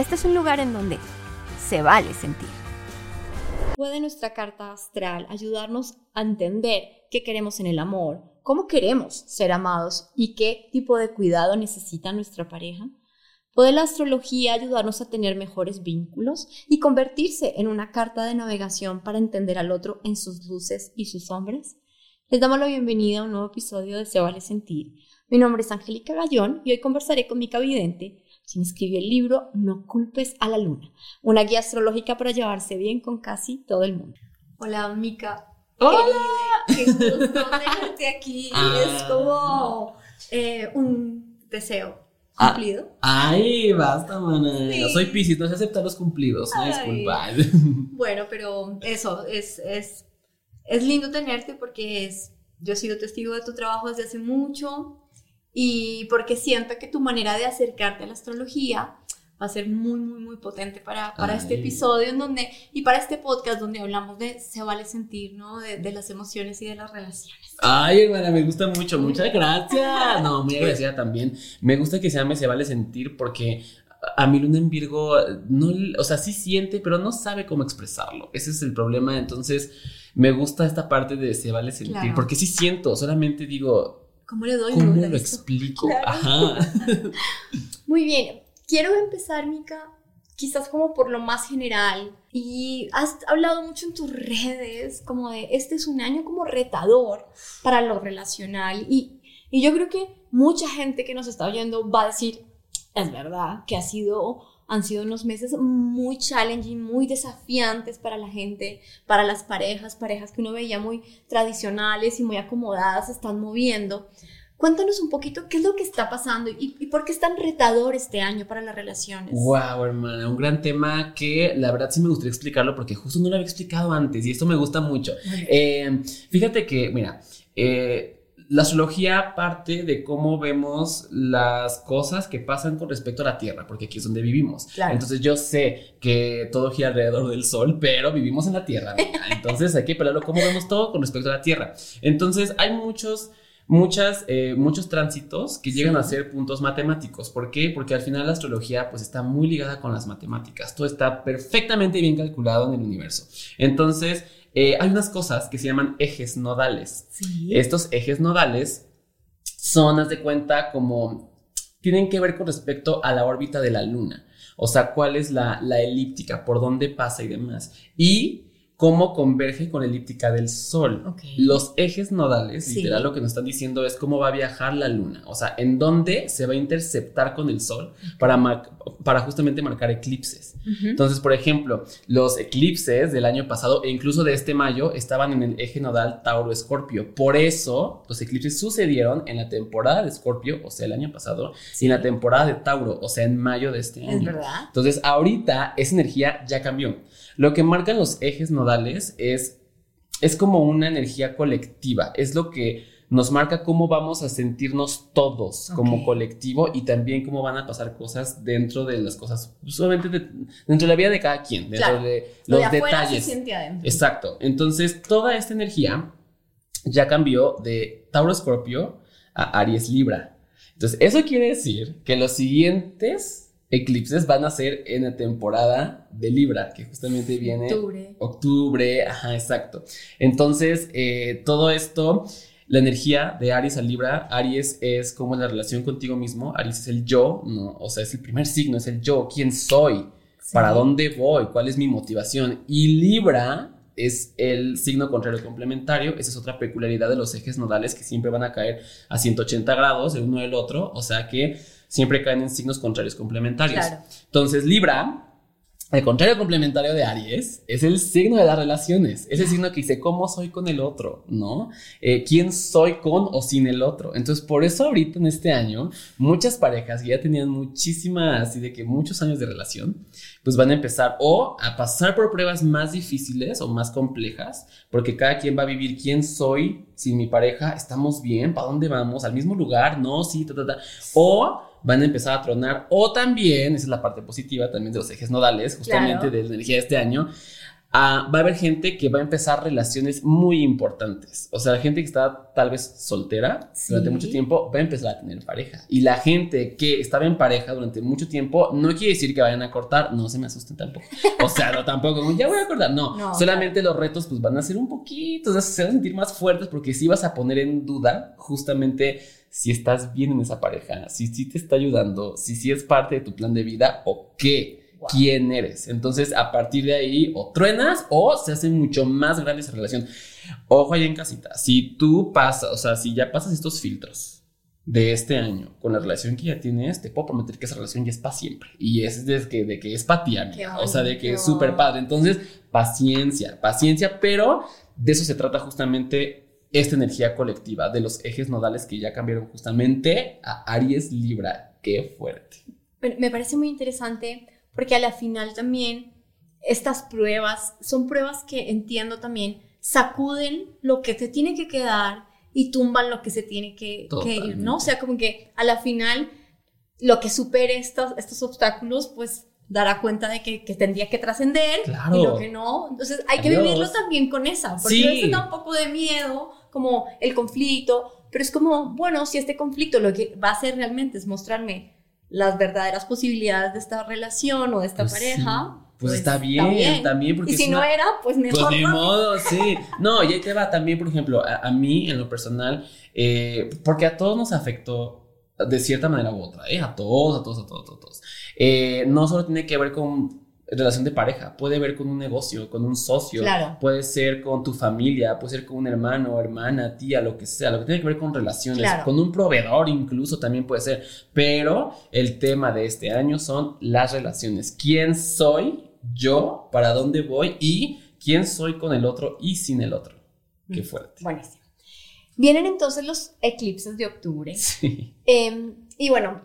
Este es un lugar en donde se vale sentir. Puede nuestra carta astral ayudarnos a entender qué queremos en el amor, cómo queremos ser amados y qué tipo de cuidado necesita nuestra pareja. ¿Puede la astrología ayudarnos a tener mejores vínculos y convertirse en una carta de navegación para entender al otro en sus luces y sus sombras? Les damos la bienvenida a un nuevo episodio de Se Vale Sentir. Mi nombre es Angélica Gallón y hoy conversaré con mi vidente quien escribió el libro No culpes a la luna, una guía astrológica para llevarse bien con casi todo el mundo. Hola, Mica. Hola. Qué gusto tenerte aquí. Ah. Es como eh, un deseo ah. cumplido. ay, basta, mana. Yo soy Piscis, no se aceptan los cumplidos, no disculpa. Bueno, pero eso, es, es, es lindo tenerte porque es, yo he sido testigo de tu trabajo desde hace mucho y porque siento que tu manera de acercarte a la astrología va a ser muy, muy, muy potente para, para este episodio en donde, y para este podcast donde hablamos de se vale sentir, ¿no? De, de, las emociones y de las relaciones. Ay, hermana, me gusta mucho, muchas gracias. No, muy agradecida también. Me gusta que se llame se vale sentir porque a mi luna en Virgo, no, o sea, sí siente, pero no sabe cómo expresarlo. Ese es el problema. Entonces, me gusta esta parte de se vale sentir, porque sí siento, solamente digo, ¿Cómo le doy ¿Cómo lo explico? Ajá. Muy bien. Quiero empezar, Mica, quizás como por lo más general. Y has hablado mucho en tus redes, como de este es un año como retador para lo relacional. Y, y yo creo que mucha gente que nos está oyendo va a decir, es verdad, que ha sido han sido unos meses muy challenging, muy desafiantes para la gente, para las parejas, parejas que uno veía muy tradicionales y muy acomodadas, se están moviendo. Cuéntanos un poquito qué es lo que está pasando y, por qué es tan retador este año para las relaciones. Wow, hermana, un gran tema que la verdad sí me gustaría explicarlo porque justo no lo había explicado antes y esto me gusta mucho. Eh, fíjate que, mira, eh, la astrología parte de cómo vemos las cosas que pasan con respecto a la Tierra, porque aquí es donde vivimos. Entonces yo sé que todo gira alrededor del Sol, pero vivimos en la Tierra. Entonces hay que pelarlo cómo vemos todo con respecto a la Tierra. Entonces hay muchos muchas, eh, muchos tránsitos que llegan a ser puntos matemáticos. ¿Por qué? Porque al final la astrología pues está muy ligada con las matemáticas. Todo está perfectamente bien calculado en el universo. Entonces, eh, hay unas cosas que se llaman ejes nodales. Estos ejes nodales son, haz de cuenta, como tienen que ver con respecto a la órbita de la luna. O sea, cuál es la, la elíptica, por dónde pasa y demás. Y cómo converge con la elíptica del Sol. Los ejes nodales, literal, lo que nos están diciendo es cómo va a viajar la Luna, o sea, en dónde se va a interceptar con el Sol para, para justamente marcar eclipses. Entonces, por ejemplo, los eclipses del año pasado e incluso de este mayo estaban en el eje nodal Tauro-Escorpio. Por eso, los eclipses sucedieron en la temporada de Escorpio, o sea, el año pasado, y en la temporada de Tauro, o sea, en mayo de este año. Es verdad. Entonces, ahorita esa energía ya cambió. Lo que marcan los ejes nodales es, es como una energía colectiva, es lo que nos marca cómo vamos a sentirnos todos como colectivo y también cómo van a pasar cosas dentro de las cosas, solamente dentro de la vida de cada quien, dentro de los detalles. Exacto. Entonces, toda esta energía ya cambió de Tauro Escorpio a Aries Libra. Entonces, eso quiere decir que los siguientes eclipses van a ser en la temporada de Libra, que justamente viene octubre. Octubre, ajá, exacto. Entonces, eh, todo esto, la energía de Aries a Libra, Aries es como la relación contigo mismo, Aries es el yo, no, o sea, es el primer signo, es el yo, quién soy, para dónde voy, cuál es mi motivación. Y Libra es el signo contrario complementario. Esa es otra peculiaridad de los ejes nodales que siempre van a caer a 180 grados el uno del otro. O sea que siempre caen en signos contrarios complementarios. Entonces, Libra El contrario complementario de Aries es el signo de las relaciones, es el signo que dice cómo soy con el otro, ¿no? Eh, ¿Quién soy con o sin el otro? Entonces, por eso ahorita en este año, muchas parejas que ya tenían muchísimas, así de que muchos años de relación, pues van a empezar o a pasar por pruebas más difíciles o más complejas, porque cada quien va a vivir quién soy sin mi pareja, estamos bien, ¿para dónde vamos? ¿Al mismo lugar? No, sí, ta, ta, ta. O van a empezar a tronar. O también, esa es la parte positiva también de los ejes nodales, justamente de la energía de este año. va a haber gente que va a empezar relaciones muy importantes. O sea, la gente que está tal vez soltera durante mucho tiempo va a empezar a tener pareja. Y la gente que estaba en pareja durante mucho tiempo no quiere decir que vayan a cortar. No se me asusten tampoco. O sea, no tampoco, ya voy a cortar. No, solamente los retos pues van a ser un poquito, o sea, se van a sentir más fuertes porque sí vas a poner en duda justamente si estás bien en esa pareja, si sí te está ayudando, si sí es parte de tu plan de vida o qué. quién eres. Entonces, a partir de ahí, o truenas o se hace mucho más grande esa relación. Ojo ahí en casita, si tú pasas, o sea, si ya pasas estos filtros de este año con la relación que ya tienes, te puedo prometer que esa relación ya es para siempre. Y es de que, de que es para ti, O sea, de que es súper padre. Entonces, paciencia, paciencia, pero de eso se trata justamente esta energía colectiva de los ejes nodales que ya cambiaron justamente a Aries Libra. Qué fuerte. Me parece muy interesante porque a la final también estas pruebas son pruebas que entiendo también sacuden lo que te tiene que quedar y tumban lo que se tiene que, ir, ¿no? O sea, como que a la final lo que supere estos, estos obstáculos, pues dará cuenta de que, tendría que trascender y lo que no. Entonces hay que vivirlo también con esa, porque sí. a veces da un poco de miedo como el conflicto, pero es como, bueno, si este conflicto lo que va a hacer realmente es mostrarme las verdaderas posibilidades de esta relación o de esta pues pareja. Pues, pues, está, bien, también porque... Y si no era, pues mejor. Pues ni modo, sí. No, y ahí te va también, por ejemplo, a, mí en lo personal, eh, porque a todos nos afectó de cierta manera u otra, ¿eh? A todos, a todos, a todos, a todos. Eh, no solo tiene que ver con relación de pareja, puede ver con un negocio, con un socio, puede ser con tu familia, puede ser con un hermano, hermana, tía, lo que sea, lo que tiene que ver con relaciones, con un proveedor incluso también puede ser, pero el tema de este año son las relaciones. ¿Quién soy yo? ¿Para dónde voy? Y quién soy con el otro y sin el otro. Qué mm, fuerte. Buenísimo. Vienen entonces los eclipses de octubre. Sí. Em, y bueno,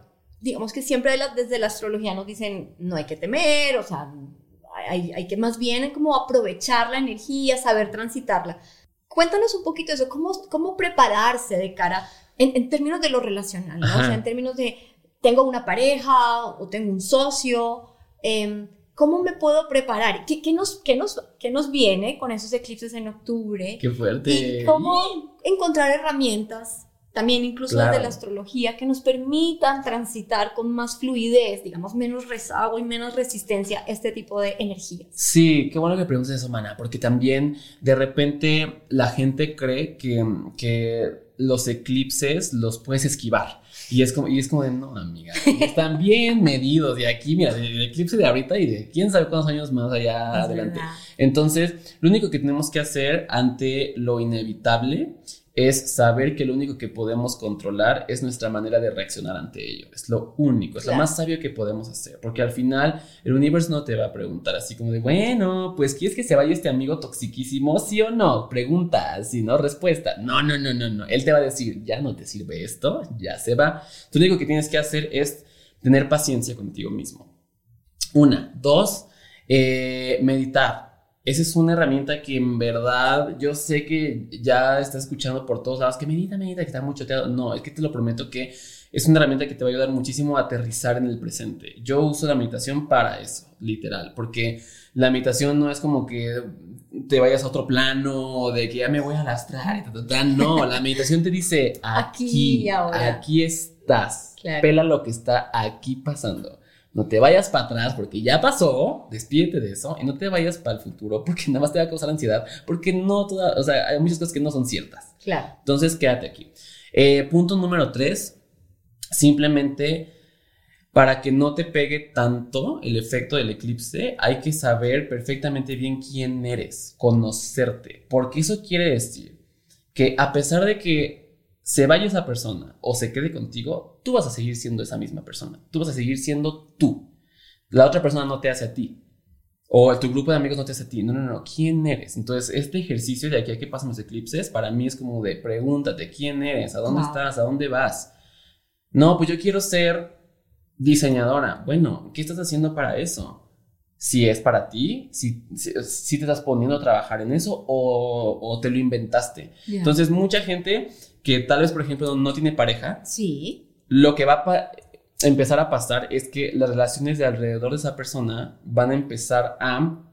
digamos que siempre desde la astrología nos dicen, no hay que temer, o sea, hay, que más bien como aprovechar la energía, saber transitarla. Cuéntanos un poquito eso, cómo, cómo prepararse de cara, en, términos de lo relacional, ¿no? O sea, en términos de, tengo una pareja o tengo un socio, eh, ¿cómo me puedo preparar? ¿Qué, nos, qué, nos, ¿Qué nos viene con esos eclipses en octubre? ¡Qué fuerte! ¿Y cómo encontrar herramientas también incluso desde la astrología, que nos permitan transitar con más fluidez, digamos, menos rezago y menos resistencia a este tipo de energías. Sí, qué bueno que preguntes eso, Mana, porque también de repente la gente cree que, que los eclipses los puedes esquivar. Y es como, y es como de, no, amiga, están bien medidos de aquí, mira, del eclipse de ahorita y de quién sabe cuántos años más allá adelante. Entonces, lo único que tenemos que hacer ante lo inevitable es saber que lo único que podemos controlar es nuestra manera de reaccionar ante ello. Es lo único, es lo más sabio que podemos hacer, porque al final el universo no te va a preguntar así como de, bueno, pues ¿quieres que se vaya este amigo toxiquísimo? ¿Sí o no? Pregunta, si no, respuesta. No, no, no, no, no. Él te va a decir, ya no te sirve esto, ya se va. Tú lo único que tienes que hacer es tener paciencia contigo mismo. Una, dos, eh, meditar esa es una herramienta que en verdad yo sé que ya estás escuchando por todos lados, que medita, medita, que está mucho teatro. No, es que te lo prometo que es una herramienta que te va a ayudar muchísimo a aterrizar en el presente. Yo uso la meditación para eso, literal, porque la meditación no es como que te vayas a otro plano de que ya me voy a lastrar y tal, No, la meditación te dice aquí, aquí, estás. Pela lo que está aquí pasando. No te vayas para atrás porque ya pasó, despídete de eso y no te vayas para el futuro porque nada más te va a causar ansiedad, porque no toda, o sea, hay muchas cosas que no son ciertas. Claro. Entonces, quédate aquí. Eh, punto número tres, simplemente para que no te pegue tanto el efecto del eclipse, hay que saber perfectamente bien quién eres, conocerte, porque eso quiere decir que a pesar de que se vaya esa persona o se quede contigo, tú vas a seguir siendo esa misma persona. Tú vas a seguir siendo tú. La otra persona no te hace a ti. O tu grupo de amigos no te hace a ti. No, no, no. ¿Quién eres? Entonces, este ejercicio de aquí a que pasan los eclipses, para mí es como de pregúntate, ¿quién eres? ¿A dónde estás? ¿A dónde vas? No, pues yo quiero ser diseñadora. Bueno, ¿qué estás haciendo para eso? Si es para ti, si, si, te estás poniendo a trabajar en eso o, o te lo inventaste. Entonces, mucha gente que tal vez, por ejemplo, no tiene pareja. Sí. Lo que va a empezar a pasar es que las relaciones de alrededor de esa persona van a empezar a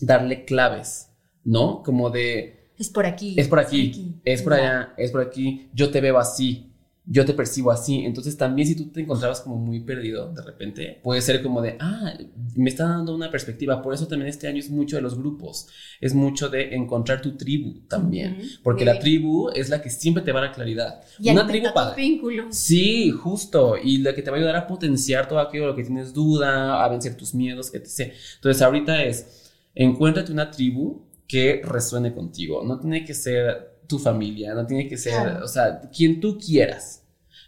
darle claves, ¿no? Como de... Es por aquí. Es por aquí, es por, allá, es por aquí, yo te veo así, yo te percibo así. Entonces también si tú te encontrabas como muy perdido de repente, puede ser como de, ah, me está dando una perspectiva. Por eso también este año es mucho de los grupos, es mucho de encontrar tu tribu también, porque la tribu es la que siempre te va a dar claridad. Y una tribu para vínculos. Sí, justo, y la que te va a ayudar a potenciar todo aquello lo que tienes duda, a vencer tus miedos, etc. Entonces ahorita es, encuéntrate una tribu que resuene contigo. No tiene que ser tu familia, no tiene que ser, o sea, quien tú quieras.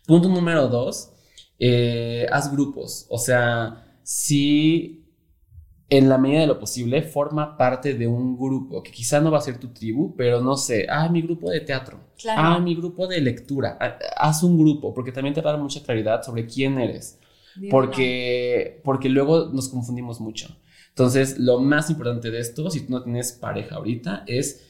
Punto número dos, eh, haz grupos, o sea, si en la medida de lo posible forma parte de un grupo, que quizá no va a ser tu tribu, pero no sé, ah, mi grupo de teatro, ah, mi grupo de lectura, ah, haz un grupo, porque también te va a dar mucha claridad sobre quién eres, porque, porque luego nos confundimos mucho. Entonces, lo más importante de esto, si tú no tienes pareja ahorita, es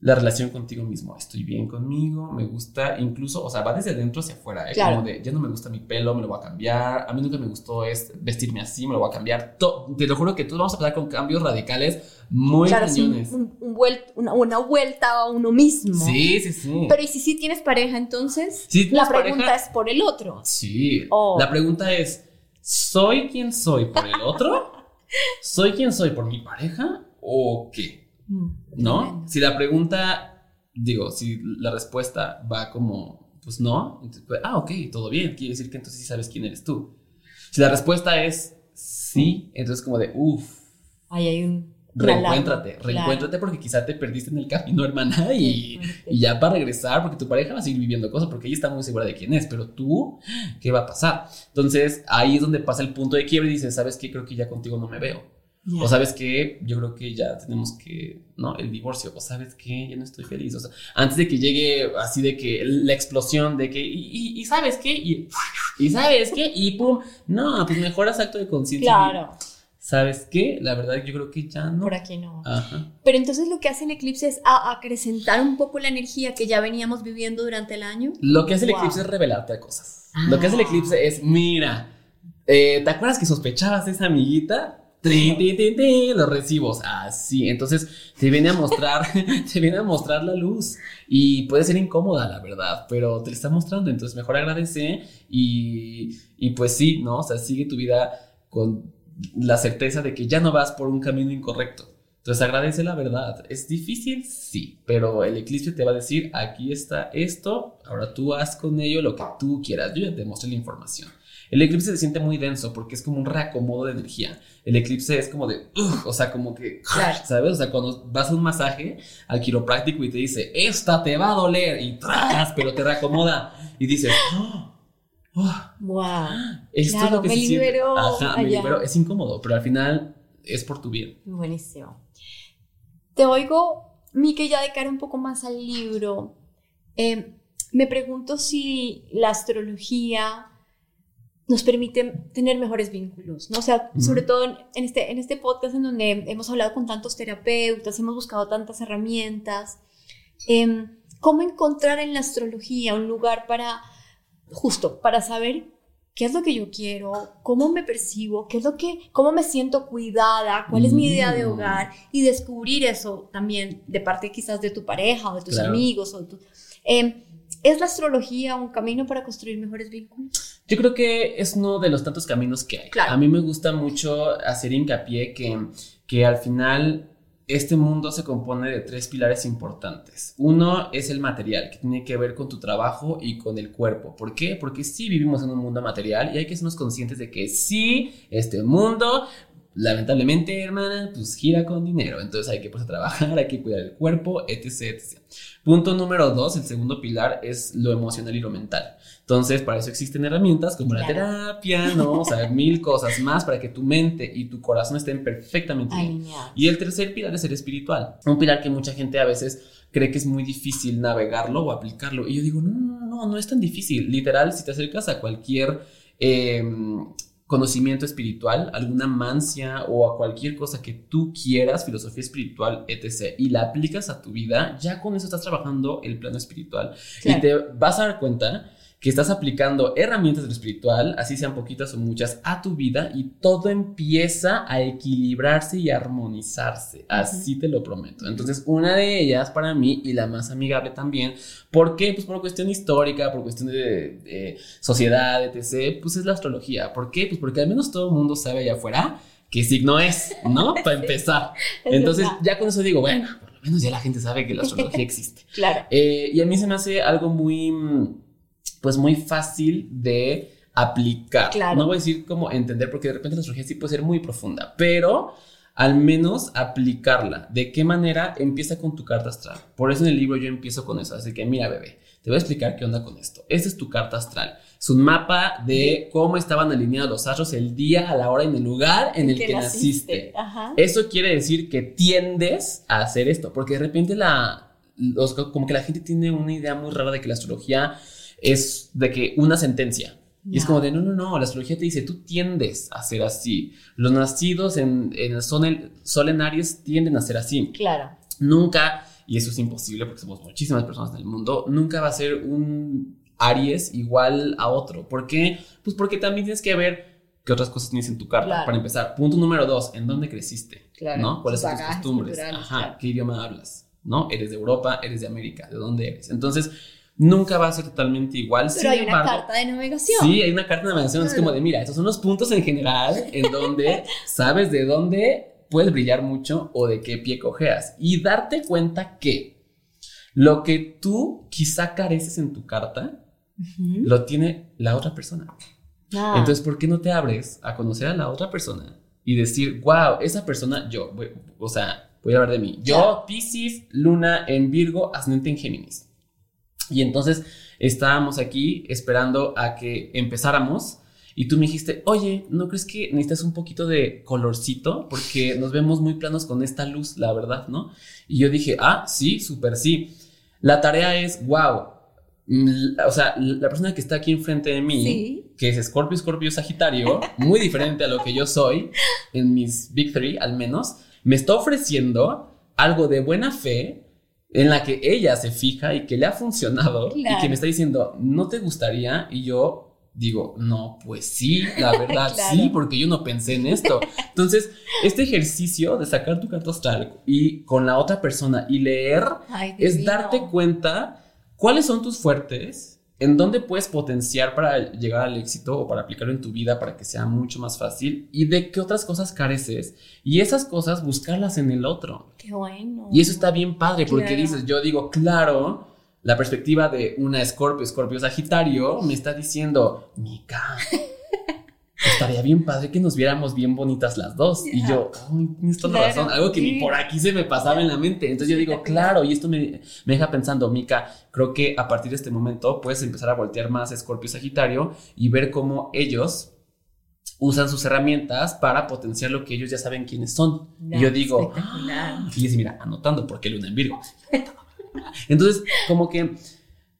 la relación contigo mismo. Estoy bien conmigo, me gusta, incluso, o sea, va desde dentro hacia afuera, ¿eh? como de, ya no me gusta mi pelo, me lo voy a cambiar, a mí nunca me gustó es vestirme así, me lo voy a cambiar. te lo juro que todos vamos a pasar con cambios radicales muy claro, un, una, vuelta a uno mismo. Sí, sí, sí. Pero ¿y si sí tienes pareja entonces? la pregunta es por el otro. Sí. La pregunta es, ¿soy quien soy por el otro? ¿Soy quien soy por mi pareja o qué? Mm, ¿No? Si la pregunta, digo, si la respuesta va como, pues no, pues, ah, ok, todo bien, quiere decir que entonces sí sabes quién eres tú. Si la respuesta es sí, entonces como de, uff. Ahí hay un... Reencuéntrate, reencuéntrate porque quizá te perdiste en el camino, hermana, y, y, ya para regresar, porque tu pareja va a seguir viviendo cosas, porque ella está muy segura de quién es, pero tú, ¿qué va a pasar? Entonces ahí es donde pasa el punto de quiebre y dices, ¿sabes qué? Creo que ya contigo no me veo o sabes que yo creo que ya tenemos que, ¿no? El divorcio. O sabes que ya no estoy feliz. O sea, antes de que llegue así de que la explosión de que, y, sabes qué, y, y, sabes qué, y pum. No, pues mejoras acto de conciencia. Claro. ¿Sabes qué? La verdad yo creo que ya no. Por aquí no. Ajá. Pero entonces lo que hace el eclipse es acrecentar un poco la energía que ya veníamos viviendo durante el año. Lo que hace el eclipse es revelarte cosas. Lo que hace el eclipse es, mira, eh, ¿te acuerdas que sospechabas de esa amiguita? Los recibos, así. Entonces te viene a mostrar, te viene a mostrar la luz y puede ser incómoda, la verdad, pero te la está mostrando. Entonces mejor agradece y, y pues sí, ¿no? O sea, sigue tu vida con la certeza de que ya no vas por un camino incorrecto. Entonces agradece la verdad. ¿Es difícil? Sí, pero el eclipse te va a decir, aquí está esto, ahora tú haz con ello lo que tú quieras. Yo ya te mostré la información. El eclipse se siente muy denso porque es como un reacomodo de energía. El eclipse es como de, o sea, como que, ¿sabes? O sea, cuando vas a un masaje al quiropráctico y te dice, esta te va a doler y tras, pero te reacomoda y dices, wow. Esto es lo que me se libero Ajá, me libero. Es incómodo, pero al final es por tu bien. Buenísimo. Te oigo, Mike, ya de cara un poco más al libro. Eh, me pregunto si la astrología nos permite tener mejores vínculos, ¿no? O sea, sobre todo en, este, en este podcast en donde hemos hablado con tantos terapeutas, hemos buscado tantas herramientas, em, ¿cómo encontrar en la astrología un lugar para, justo, para saber qué es lo que yo quiero, cómo me percibo, qué es lo que, cómo me siento cuidada, cuál es mi idea de mm. hogar y descubrir eso también de parte quizás de tu pareja o de tus amigos o de tu, em, ¿Es la astrología un camino para construir mejores vínculos? Yo creo que es uno de los tantos caminos que hay. A mí me gusta mucho hacer hincapié que, que al final este mundo se compone de tres pilares importantes. Uno es el material, que tiene que ver con tu trabajo y con el cuerpo. ¿Por qué? Porque sí vivimos en un mundo material y hay que sernos conscientes de que sí, este mundo lamentablemente, hermana, pues gira con dinero. Entonces hay que pues, trabajar, hay que cuidar el cuerpo, etc, etc. Punto número dos, el segundo pilar es lo emocional y lo mental. Entonces, para eso existen herramientas como la terapia, ¿no? O sea, mil cosas más para que tu mente y tu corazón estén perfectamente bien. Y el tercer pilar es el espiritual. Un pilar que mucha gente a veces cree que es muy difícil navegarlo o aplicarlo. Y yo digo, no, no, no, no es tan difícil. Literal, si te acercas a cualquier em, conocimiento espiritual, alguna mancia o a cualquier cosa que tú quieras, filosofía espiritual, etc., y la aplicas a tu vida, ya con eso estás trabajando el plano espiritual. Y te vas a dar cuenta que estás aplicando herramientas del espiritual, así sean poquitas o muchas, a tu vida y todo empieza a equilibrarse y armonizarse. Así te lo prometo. Entonces, una de ellas para mí y la más amigable también, ¿por qué? Pues por cuestión histórica, por cuestión de, sociedad, etc., pues es la astrología. ¿Por qué? Pues porque al menos todo el mundo sabe allá afuera qué signo es, ¿no? Para empezar. Entonces, ya con eso digo, bueno, por lo menos ya la gente sabe que la astrología existe. claro. Eh, y a mí se me hace algo muy pues muy fácil de aplicar. No voy a decir cómo entender, porque de repente la astrología sí puede ser muy profunda, pero al menos aplicarla. ¿De qué manera? Empieza con tu carta astral. Por eso en el libro yo empiezo con eso. Así que mira, bebé, te voy a explicar qué onda con esto. Esta es tu carta astral. Es un mapa de cómo estaban alineados los astros el día, a la hora y en el lugar en el que, naciste. Eso quiere decir que tiendes a hacer esto, porque de repente la, como que la gente tiene una idea muy rara de que la astrología es de que una sentencia. Y es como de, no, no, no, la astrología te dice, tú tiendes a ser así. Los nacidos en, en el sol, en Aries tienden a ser así. Claro. Nunca, y eso es imposible porque somos muchísimas personas en el mundo, nunca va a ser un Aries igual a otro. ¿Por qué? Pues porque también tienes que ver qué otras cosas tienes en tu carta. Para empezar, punto número dos, ¿en dónde creciste? Claro. ¿No? ¿Cuáles son tus costumbres? Ajá, ¿qué idioma hablas? ¿No? ¿Eres de Europa? ¿Eres de América? ¿De dónde eres? Entonces, nunca va a ser totalmente igual. Pero hay una carta de navegación. Sí, hay una carta de navegación. Es como de, mira, estos son los puntos en general en donde sabes de dónde puedes brillar mucho o de qué pie cojeas. Y darte cuenta que lo que tú quizá careces en tu carta, lo tiene la otra persona. Ah. Entonces, ¿por qué no te abres a conocer a la otra persona y decir, wow, esa persona, yo, o sea, voy a hablar de mí. Yo, Pisces, Luna en Virgo, ascendente en Géminis. Y entonces estábamos aquí esperando a que empezáramos y tú me dijiste, oye, ¿no crees que necesitas un poquito de colorcito? Porque nos vemos muy planos con esta luz, la verdad, ¿no? Y yo dije, ah, sí, súper sí. La tarea es, wow. Mm, o sea, la persona que está aquí enfrente de mí, que es Scorpio, Scorpio, Sagitario, muy diferente a lo que yo soy, en mis Big Three al menos, me está ofreciendo algo de buena fe en la que ella se fija y que le ha funcionado y que me está diciendo, ¿no te gustaría? Y yo digo, no, pues sí, la verdad sí, porque yo no pensé en esto. Entonces, este ejercicio de sacar tu carta astral y con la otra persona y leer es darte cuenta cuáles son tus fuertes en dónde puedes potenciar para llegar al éxito o para aplicarlo en tu vida para que sea mucho más fácil y de qué otras cosas careces y esas cosas buscarlas en el otro. Qué bueno. Y eso está bien padre porque dices, yo digo, claro, la perspectiva de una Scorpio, Scorpio Sagitario me está diciendo, Mica, estaría bien padre que nos viéramos bien bonitas las dos. Y yo, ay, tienes toda la razón, algo que ni por aquí se me pasaba en la mente. Entonces yo digo, claro, y esto me, me deja pensando, Mica, creo que a partir de este momento puedes empezar a voltear más a Scorpio Sagitario y ver cómo ellos usan sus herramientas para potenciar lo que ellos ya saben quiénes son. y yo digo, ah, fíjese, mira, anotando porque luna en Virgo. Entonces, como que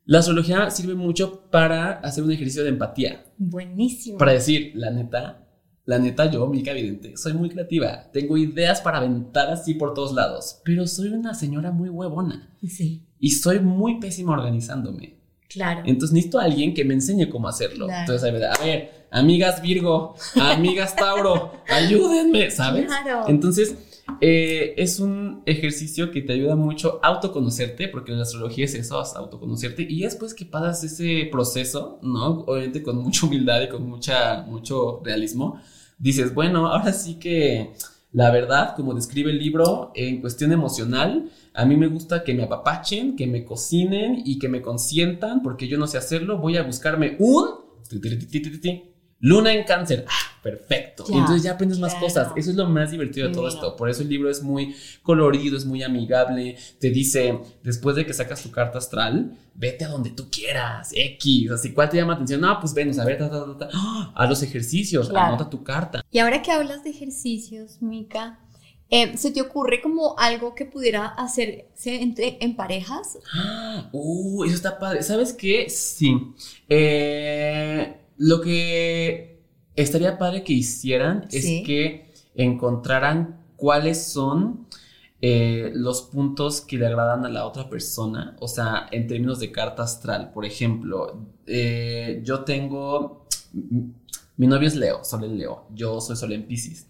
la astrología sirve mucho para hacer un ejercicio de empatía. Buenísimo. Para decir, la neta, la neta, yo, Mica Evidente, soy muy creativa. Tengo ideas para aventar así por todos lados, pero soy una señora muy huevona. Sí. Y soy muy pésima organizándome. Claro. Entonces necesito a alguien que me enseñe cómo hacerlo. Entonces, a ver, amigas Virgo, amigas Tauro, ayúdenme, ¿sabes? Claro. Entonces, eh, es un ejercicio que te ayuda mucho a autoconocerte, porque la astrología es eso, autoconocerte, y después que pasas ese proceso, ¿no? Obviamente con mucha humildad y con mucha, mucho realismo, dices, bueno, ahora sí que la verdad, como describe el libro, en cuestión emocional, a mí me gusta que me apapachen, que me cocinen y que me consientan, porque yo no sé hacerlo, voy a buscarme un Luna en cáncer, ah, perfecto. y entonces ya aprendes más cosas. Eso es lo más divertido de todo esto. Por eso el libro es muy colorido, es muy amigable. Te dice, después de que sacas tu carta astral, vete a donde tú quieras, X. Así, ¿cuál te llama atención? No, pues Venus, a ver, ¡Ah! a los ejercicios, anota tu carta. Y ahora que hablas de ejercicios, Mica, eh, ¿Se te ocurre como algo que pudiera hacerse entre, en parejas? Uh, eso está padre. ¿Sabes qué? Sí. Eh, lo que estaría padre que hicieran es que encontraran cuáles son eh, los puntos que le agradan a la otra persona. O sea, en términos de carta astral. Por ejemplo, eh, yo tengo. Mi novio es Leo, Sol en Leo. Yo soy Sol en Pisces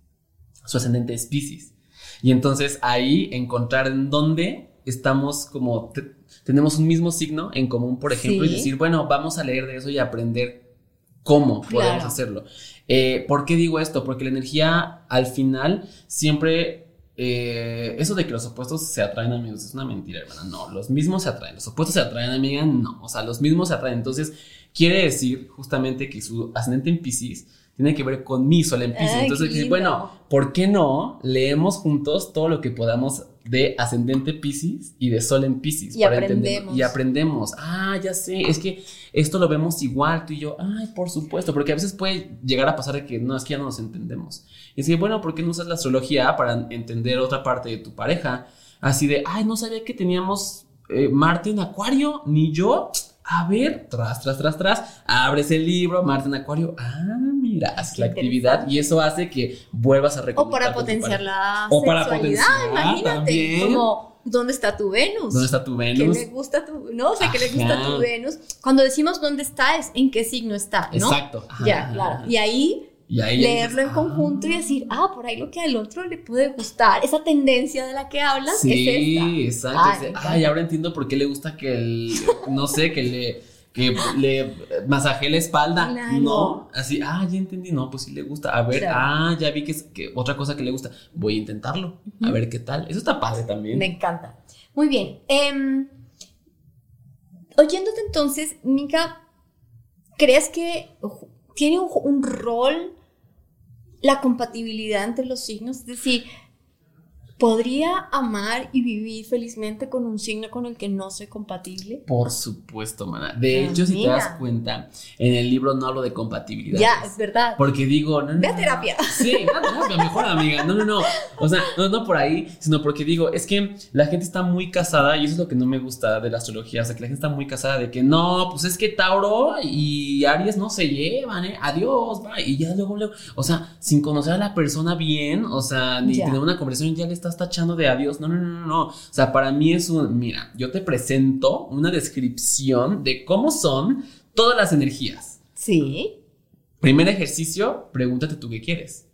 su ascendente es Pisces. Y entonces ahí encontrar en dónde estamos como, tenemos un mismo signo en común, por ejemplo, y decir, bueno, vamos a leer de eso y aprender cómo podemos hacerlo. Eh, ¿Por qué digo esto? Porque la energía al final siempre... Eh, eso de que los opuestos se atraen, amigos, es una mentira, hermana. No, los mismos se atraen. Los opuestos se atraen, amiga. No, o sea, los mismos se atraen. Entonces, quiere decir justamente que su ascendente en Pisces tiene que ver con mi sol en Pisces. Entonces, bueno, ¿por qué no leemos juntos todo lo que podamos de ascendente Pisces y de sol en Pisces? Y aprendemos. y aprendemos. Ah, ya sé, es que esto lo vemos igual tú y yo. Ay, por supuesto, porque a veces puede llegar a pasar de que no, es que ya no nos entendemos. Y decir, bueno, ¿por qué no usas la astrología para entender otra parte de tu pareja? Así de, ay, no sabía que teníamos eh, Marte en Acuario, ni yo a ver, tras, tras, tras, tras, abres el libro, Marte en Acuario, ah, mira, la actividad y eso hace que vuelvas a recordar. O para potenciar la o para potenciar, imagínate, como ¿dónde está tu Venus? ¿Dónde está tu Venus? ¿Qué le gusta tu, no sé, qué le gusta tu Venus? Cuando decimos dónde está es en qué signo está, ¿no? Exacto. Ya, claro. Y ahí leerlo en conjunto y decir, ah, por ahí lo que al otro le puede gustar. Esa tendencia de la que hablas sí, es esta. exacto. Ay, ahora entiendo por qué le gusta que el, no sé, que le, que le masaje la espalda. No, así, ah, ya entendí, no, pues sí le gusta. A ver, ah, ya vi que es que otra cosa que le gusta. Voy a intentarlo, a ver qué tal. Eso está padre también. Me encanta. Muy bien. Em, oyéndote entonces, Mika, ¿crees que tiene un rol la compatibilidad entre los signos, es decir, ¿Podría amar y vivir felizmente con un signo con el que no soy compatible? Por supuesto, mana. De hecho, si te das cuenta, en el libro no hablo de compatibilidad. Ya, es verdad. Porque digo, no, no. Ve a terapia. Sí, ve a terapia, mejor amiga. No, no, no. O sea, no, no por ahí, sino porque digo, es que la gente está muy casada y eso es lo que no me gusta de la astrología. O sea, que la gente está muy casada de que no, pues es que Tauro y Aries no se llevan, ¿eh? Adiós, bye. Y ya luego, luego. O sea, sin conocer a la persona bien, o sea, ni tener una conversación, ya le está tachando de adiós. No, no, no, no. O sea, para mí es un, mira, yo te presento una descripción de cómo son todas las energías. Sí. Primer ejercicio, pregúntate tú qué quieres.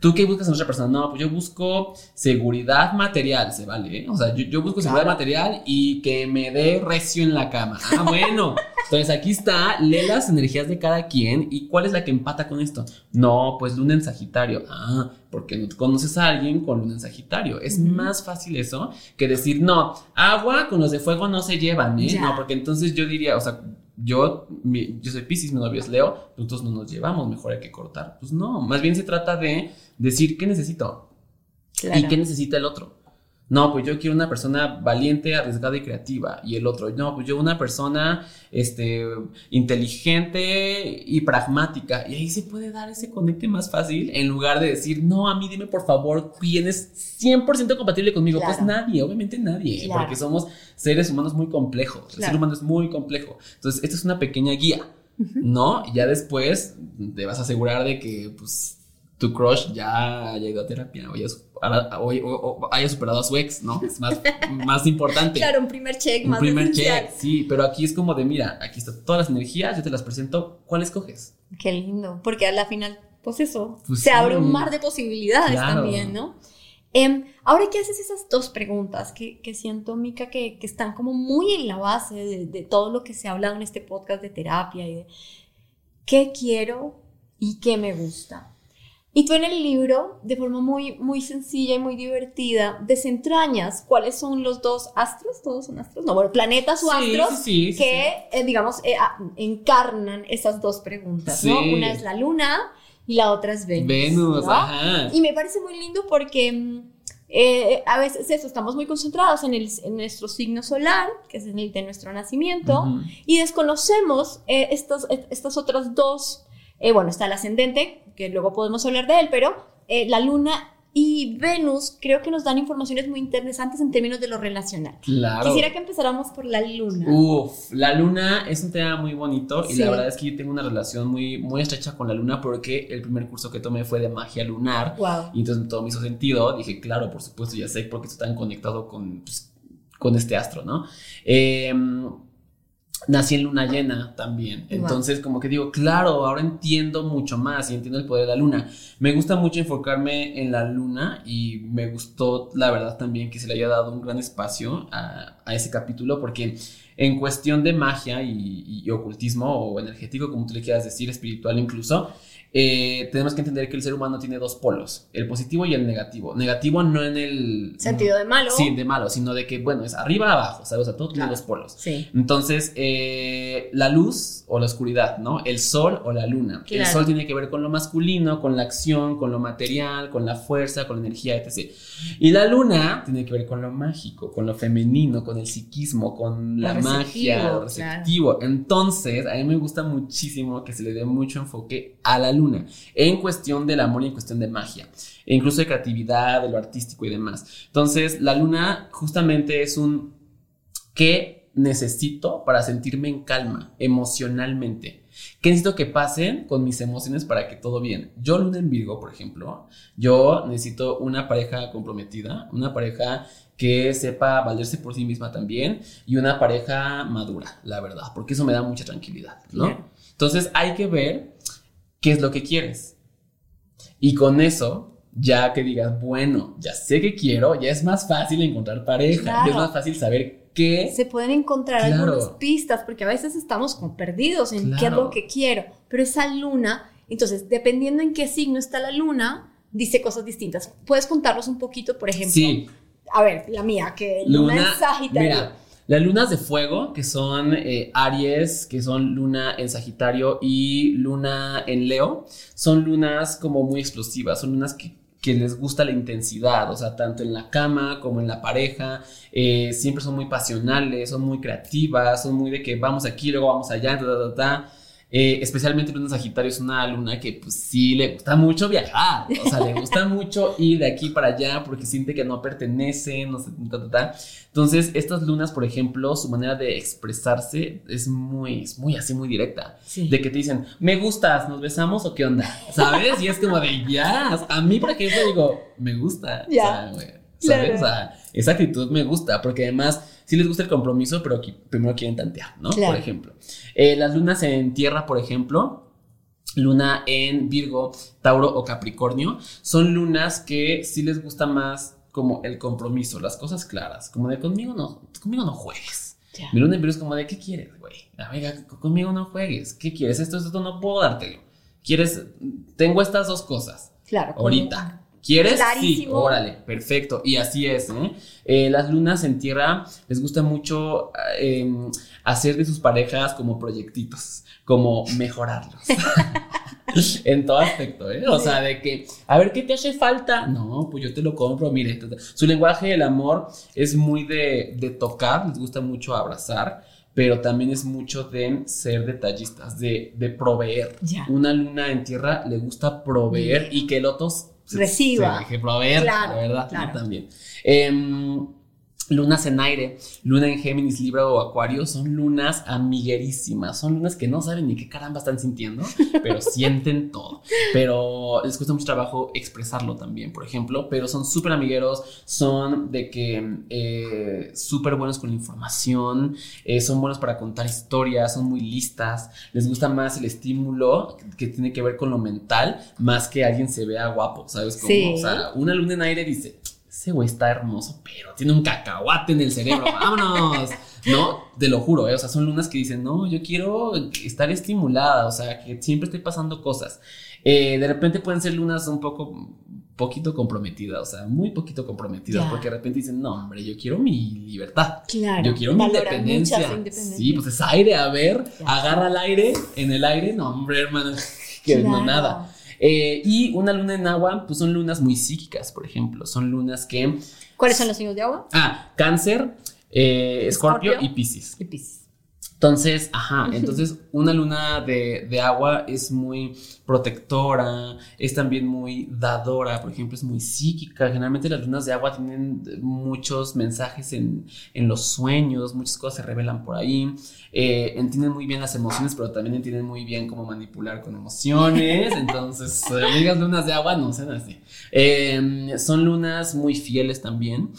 ¿Tú qué buscas en otra persona? No, pues yo busco seguridad material, se vale. ¿eh? O sea, yo, busco seguridad material y que me dé recio en la cama. Ah, bueno. Entonces aquí está, lee las energías de cada quien y cuál es la que empata con esto. No, pues luna en Sagitario. Ah, porque no conoces a alguien con luna en Sagitario. Es más fácil eso que decir, no, agua con los de fuego no se llevan, ¿eh? No, porque entonces yo diría, o sea, yo, yo soy Pisces, mi novio es Leo, nosotros no nos llevamos, mejor hay que cortar. Pues no, más bien se trata de decir qué necesito y qué necesita el otro. No, pues yo quiero una persona valiente, arriesgada y creativa. Y el otro, no, pues yo una persona este, inteligente y pragmática. Y ahí se puede dar ese conecte más fácil en lugar de decir, no, a mí dime por favor quién es 100% compatible conmigo. Pues nadie, obviamente nadie, porque somos seres humanos muy complejos. El ser humano es muy complejo. Entonces, esta es una pequeña guía, ¿no? Y ya después te vas a asegurar de que, pues, tu crush ya haya ido a terapia o haya, superado a su ex, ¿no? Es más, más importante. Claro, un primer check, un primer check, sí, pero aquí es como de, mira, aquí están todas las energías, yo te las presento, ¿cuál escoges? Qué lindo, porque a la final, pues eso, pues se abre un mar de posibilidades también, ¿no? Em, ahora que haces esas dos preguntas que, que siento, Mica, que, que, están como muy en la base de, de, todo lo que se ha hablado en este podcast de terapia y de qué quiero y qué me gusta. Y tú en el libro, de forma muy, muy sencilla y muy divertida, desentrañas cuáles son los dos astros, todos son astros, no, bueno, planetas o astros que, eh, digamos, eh, encarnan esas dos preguntas, ¿no? Una es la luna y la otra es Venus. Venus, ajá. Y me parece muy lindo porque mm, eh, a veces eso, estamos muy concentrados en, el, en, nuestro signo solar, que es el de nuestro nacimiento, y desconocemos estas, estas otras dos, bueno, está el ascendente, que luego podemos hablar de él, pero eh, la luna y Venus creo que nos dan informaciones muy interesantes en términos de lo relacional. Claro. Quisiera que empezáramos por la luna. Uf, la luna es un tema muy bonito y la verdad es que yo tengo una relación muy, muy estrecha con la luna porque el primer curso que tomé fue de magia lunar. Wow. Y entonces todo me hizo sentido. Dije, claro, por supuesto, ya sé por qué estoy tan conectado con, pues, con este astro, ¿no? Eh, nací en luna llena también. Entonces, como que digo, claro, ahora entiendo mucho más y entiendo el poder de la luna. Me gusta mucho enfocarme en la luna y me gustó, la verdad, también que se le haya dado un gran espacio a, ese capítulo porque en cuestión de magia y, ocultismo o energético, como tú le quieras decir, espiritual incluso, eh, tenemos que entender que el ser humano tiene dos polos, el positivo y el negativo. Negativo no en el... Sentido de malo. Sí, de malo, sino de que, bueno, es arriba, abajo, ¿sabes? O sea, todo tiene dos polos. Sí. Entonces, eh, la luz o la oscuridad, ¿no? El sol o la luna. El sol tiene que ver con lo masculino, con la acción, con lo material, con la fuerza, con la energía, etc. Y la luna tiene que ver con lo mágico, con lo femenino, con el psiquismo, con la magia, lo receptivo. Entonces, a mí me gusta muchísimo que se le dé mucho enfoque a la luna en cuestión del amor y en cuestión de magia, e incluso de creatividad, de lo artístico y demás. Entonces, la luna justamente es un ¿qué necesito para sentirme en calma emocionalmente? ¿Qué necesito que pasen con mis emociones para que todo bien? Yo, luna en Virgo, por ejemplo, yo necesito una pareja comprometida, una pareja que sepa valerse por sí misma también y una pareja madura, la verdad, porque eso me da mucha tranquilidad, ¿no? Entonces hay que ver qué es lo que quieres. Y con eso, ya que digas, bueno, ya sé que quiero, ya es más fácil encontrar pareja, ya es más fácil saber qué. Se pueden encontrar algunas pistas, porque a veces estamos como perdidos en qué es lo que quiero, pero esa luna, entonces, dependiendo en qué signo está la luna, dice cosas distintas. ¿Puedes contarnos un poquito, por ejemplo? Sí. A ver, la mía, que luna, luna es Sagitario. Las lunas de fuego, que son eh, Aries, que son luna en Sagitario y luna en Leo, son lunas como muy explosivas, son lunas que, les gusta la intensidad, o sea, tanto en la cama como en la pareja, eh, siempre son muy pasionales, son muy creativas, son muy de que vamos aquí, luego vamos allá, ta, ta, ta, eh, especialmente Luna Sagitario es una luna que pues sí le gusta mucho viajar, o sea, le gusta mucho ir de aquí para allá porque siente que no pertenece, no sé, ta, ta, Entonces, estas lunas, por ejemplo, su manera de expresarse es muy, muy así, muy directa. De que te dicen, me gustas, nos besamos o qué onda, ¿sabes? Y es como de, ya, a mí, por ejemplo, digo, me gusta. Ya. ¿Sabes? O sea, esa actitud me gusta porque además sí les gusta el compromiso, pero primero quieren tantear, ¿no? Por ejemplo. Eh, las lunas en tierra, por ejemplo, luna en Virgo, Tauro o Capricornio, son lunas que sí les gusta más como el compromiso, las cosas claras, como de conmigo no, conmigo no juegues. Mi luna en Virgo es como de, ¿qué quieres, güey? Amiga, conmigo no juegues. ¿Qué quieres? Esto, esto no puedo dártelo. ¿Quieres? Tengo estas dos cosas. Claro. Ahorita. ¿Quieres? Sí, órale, perfecto. Y así es. ¿eh? ¿eh? las lunas en tierra les gusta mucho em, hacer de sus parejas como proyectitos, como mejorarlos. en todo aspecto, ¿eh? O sea, de que, a ver, ¿qué te hace falta? No, pues yo te lo compro, mire. Su lenguaje del amor es muy de, de tocar, les gusta mucho abrazar pero también es mucho de ser detallistas, de, de proveer. Una luna en tierra le gusta proveer y que el otro reciba. Se proveer, la verdad, también. Em, Lunas en aire, luna en Géminis, Libra o Acuario son lunas amiguerísimas, son lunas que no saben ni qué caramba están sintiendo, pero sienten todo. Pero les cuesta mucho trabajo expresarlo también, por ejemplo, pero son súper amigueros, son de que eh, súper buenos con la información, eh, son buenos para contar historias, son muy listas, les gusta más el estímulo que tiene que ver con lo mental, más que alguien se vea guapo, ¿sabes? Como, O sea, una luna en aire dice ese güey está hermoso, pero tiene un cacahuate en el cerebro, vámonos. No, te lo juro, ¿eh? o sea, son lunas que dicen, no, yo quiero estar estimulada, o sea, que siempre esté pasando cosas. Eh, de repente pueden ser lunas un poco, poquito comprometidas, o sea, muy poquito comprometidas, porque de repente dicen, no, hombre, yo quiero mi libertad. Claro. Yo quiero mi independencia. Sí, pues es aire, a ver, agarra el aire, en el aire, no, hombre, hermano, que no nada. Eh, y una luna en agua, pues son lunas muy psíquicas, por ejemplo. Son lunas que. ¿Cuáles son los signos de agua? Ah, Cáncer, eh, Escorpio y Piscis. Y Piscis. Entonces, ajá, entonces una luna de, de, agua es muy protectora, es también muy dadora, por ejemplo, es muy psíquica. Generalmente las lunas de agua tienen muchos mensajes en, en los sueños, muchas cosas se revelan por ahí. Eh, entienden muy bien las emociones, pero también entienden muy bien cómo manipular con emociones. Entonces, amigas lunas de agua no sean así. Em, son lunas muy fieles también,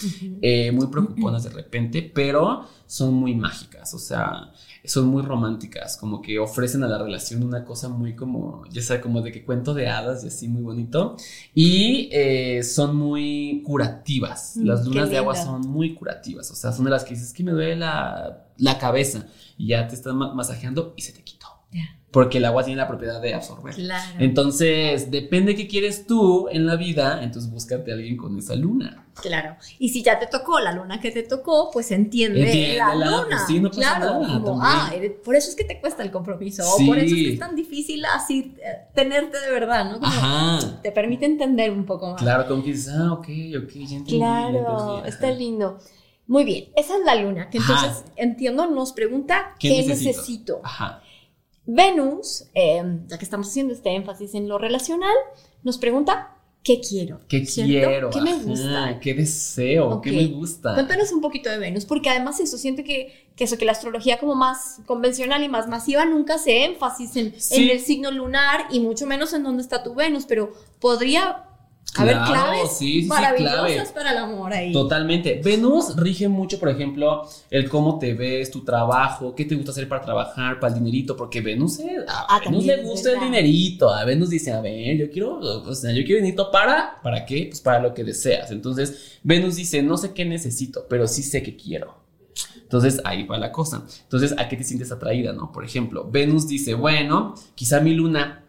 eh, muy preocuponas de repente, pero son muy mágicas. O sea, son muy románticas, como que ofrecen a la relación una cosa muy como, ya sea como de que cuento de hadas y así muy bonito. Y eh, son muy curativas. Mm, Las lunas de agua son muy curativas, o sea, son de las que dices que me duele la, la cabeza y ya te están masajeando y se te quitó porque el agua tiene la propiedad de absorber. Claro. Entonces, depende qué quieres tú en la vida, entonces búscate a alguien con esa luna. Claro. Y si ya te tocó la luna que te tocó, pues entiende, la, luna. Pues sí, no pasa claro, nada, ah, por eso es que te cuesta el compromiso, o por eso es que es tan difícil así eh, tenerte de verdad, ¿no? Ajá. Te permite entender un poco más. Claro, como que dices, ah, ok, ok, ya entendí. Claro, está lindo. Muy bien, esa es la luna, que entonces entiendo, nos pregunta qué, necesito. Ajá. Venus, em, ya que estamos haciendo este énfasis en lo relacional, nos pregunta, ¿qué quiero? ¿Qué quiero? ¿Qué me gusta? ¿Qué deseo? ¿Qué me gusta? Cuéntanos un poquito de Venus, porque además eso, siento que, que eso, que la astrología como más convencional y más masiva nunca hace énfasis en, en el signo lunar y mucho menos en dónde está tu Venus, pero podría a ver, claves sí, maravillosas para el amor ahí. Totalmente. Venus rige mucho, por ejemplo, el cómo te ves, tu trabajo, qué te gusta hacer para trabajar, para el dinerito, porque Venus, a ah, Venus le gusta el dinerito. A Venus dice, a ver, yo quiero, o sea, yo quiero dinerito para, ¿para qué? Pues para lo que deseas. Entonces, Venus dice, no sé qué necesito, pero sí sé qué quiero. Entonces ahí va la cosa. Entonces, ¿a qué te sientes atraída, no? Por ejemplo, Venus dice, bueno, quizá mi luna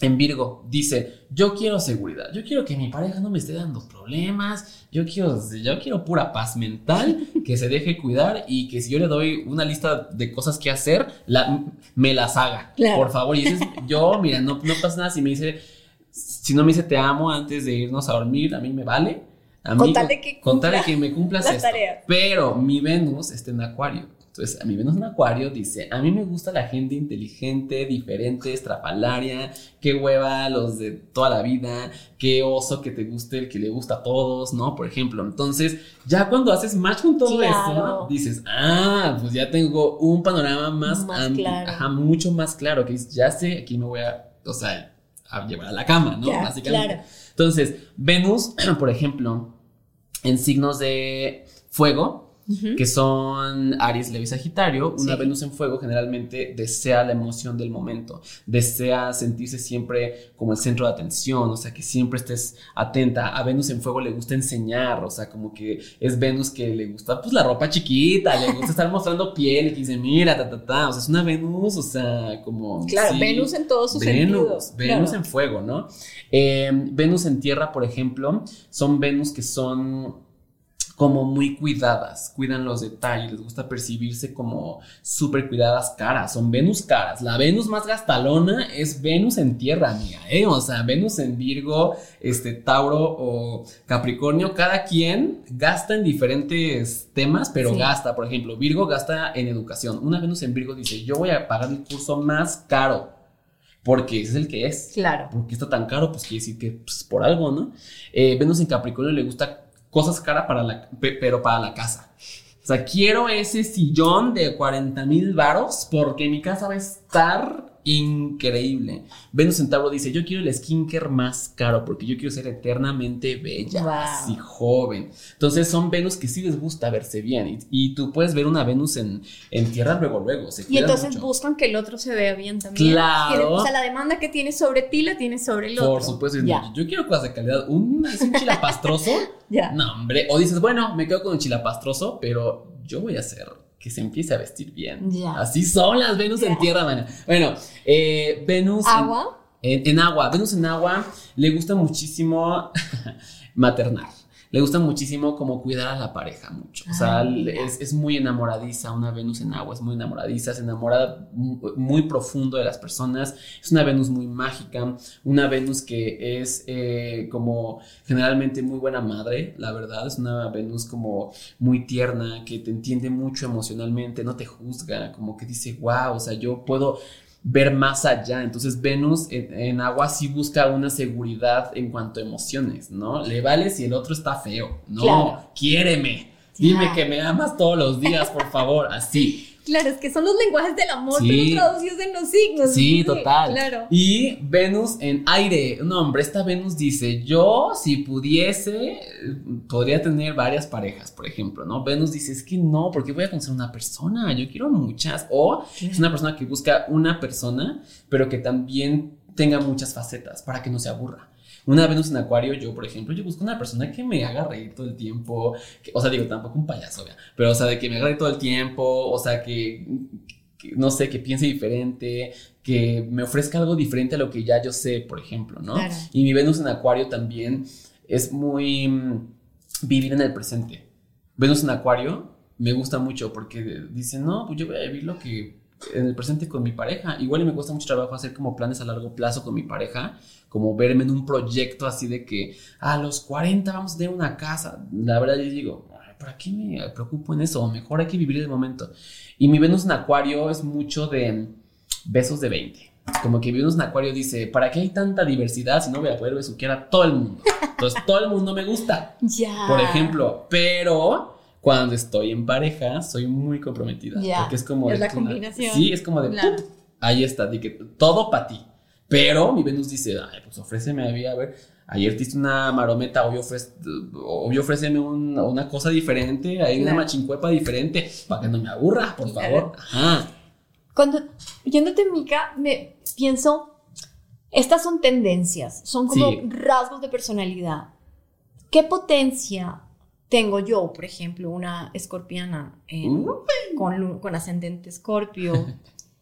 en Virgo dice, yo quiero seguridad, yo quiero que mi pareja no me esté dando problemas, yo quiero, yo quiero pura paz mental, que se deje cuidar y que si yo le doy una lista de cosas que hacer, la, me las haga, por favor. Y yo, mira, no, no pasa nada si me dice, si no me dice te amo antes de irnos a dormir, a mí me vale. A mí, que, que me cumplas esto. Pero mi Venus está en Acuario. Entonces, a mí menos un acuario dice, a mí me gusta la gente inteligente, diferente, estrafalaria, qué hueva los de toda la vida, qué oso que te guste el que le gusta a todos, ¿no? Por ejemplo, entonces, ya cuando haces match con todo eso, dices, ah, pues ya tengo un panorama más, claro. ajá, mucho más claro, que ya sé, aquí me voy a, o sea, a llevar a la cama, ¿no? Básicamente. Entonces, Venus, por ejemplo, en signos de fuego, que son Aries, Leo y Sagitario. Una Venus en fuego generalmente desea la emoción del momento, desea sentirse siempre como el centro de atención, o sea, que siempre estés atenta. A Venus en fuego le gusta enseñar, o sea, como que es Venus que le gusta pues la ropa chiquita, le gusta estar mostrando piel y dice, mira, ta, ta, ta, o sea, es una Venus, o sea, como... Claro, Venus en todos sus Venus, Venus en fuego, ¿no? Eh, Venus en tierra, por ejemplo, son Venus que son como muy cuidadas, cuidan los detalles, les gusta percibirse como súper cuidadas caras, son Venus caras. La Venus más gastalona es Venus en tierra, amiga, ¿eh? O sea, Venus en Virgo, este, Tauro o Capricornio, cada quien gasta en diferentes temas, pero gasta, por ejemplo, Virgo gasta en educación. Una Venus en Virgo dice, yo voy a pagar el curso más caro. Porque ese es el que es. Claro. Porque está tan caro, pues quiere decir que pues, por algo, ¿no? Eh, Venus en Capricornio le gusta cosas caras para la, pero para la casa. O sea, quiero ese sillón de 40 mil varos porque mi casa va a estar increíble. Venus Centauro dice, yo quiero el skincare más caro porque yo quiero ser eternamente bella y joven. Entonces son Venus que sí les gusta verse bien y, tú puedes ver una Venus en, en tierra luego, luego. y entonces buscan que el otro se vea bien también. Claro. o sea, la demanda que tienes sobre ti la tienes sobre el otro. Por supuesto. Yo quiero cosas de calidad. Un, es un chilapastroso. ya. No, hombre. O dices, bueno, me quedo con el chilapastroso, pero yo voy a hacer que se empiece a vestir bien. Así son las Venus en tierra, man. Bueno, eh, Venus. ¿Agua? en, agua. Venus en agua le gusta muchísimo maternar le gusta muchísimo como cuidar a la pareja mucho. O sea, es, muy enamoradiza, una Venus en agua es muy enamoradiza, se enamora muy profundo de las personas. Es una Venus muy mágica, una Venus que es eh, como generalmente muy buena madre, la verdad. Es una Venus como muy tierna, que te entiende mucho emocionalmente, no te juzga, como que dice, wow, o sea, yo puedo ver más allá. Entonces Venus en, agua sí busca una seguridad en cuanto a emociones, ¿no? Le vale si el otro está feo, no, quiéreme, dime que me amas todos los días, por favor, así. Claro, es que son los lenguajes del amor, sí. traducidos en los signos. Sí, total. Claro. Y Venus en aire. No, hombre, esta Venus dice, yo si pudiese, podría tener varias parejas, por ejemplo, ¿no? Venus dice, es que no, porque voy a conocer una persona, yo quiero muchas. O es una persona que busca una persona, pero que también tenga muchas facetas para que no se aburra. Una Venus en Acuario, yo, por ejemplo, yo busco una persona que me haga reír todo el tiempo. o sea, digo, tampoco un payaso, pero, o sea, de que me haga reír todo el tiempo, o sea, que, no sé, que piense diferente, que me ofrezca algo diferente a lo que ya yo sé, por ejemplo, ¿no? Y mi Venus en Acuario también es muy mm, vivir en el presente. Venus en Acuario me gusta mucho porque dice, no, pues yo voy a vivir lo que en el presente con mi pareja. Igual y me cuesta mucho trabajo hacer como planes a largo plazo con mi pareja, como verme en un proyecto así de que a los 40 vamos a tener una casa. La verdad yo digo, ¿para qué me preocupo en eso? Mejor hay que vivir el momento. Y mi Venus en Acuario es mucho de besos de 20. Como que Venus en Acuario dice, ¿para qué hay tanta diversidad si no voy a poder besuquear a todo el mundo? Entonces todo el mundo me gusta. Ya. Por ejemplo, pero cuando estoy en pareja soy muy comprometida. Porque es como... Es la combinación. sí, es como de... Ahí está, de que todo para ti. Pero mi Venus dice, ay, pues ofréceme a ver, ayer te hice una marometa, hoy, ofrece, hoy ofréceme una cosa diferente, hay una machincuepa diferente, para que no me aburra, por favor. Ajá. Cuando, yéndote, Mica, me pienso, estas son tendencias, son como rasgos de personalidad. ¿Qué potencia tengo yo, por ejemplo, una escorpiana con, con ascendente escorpio,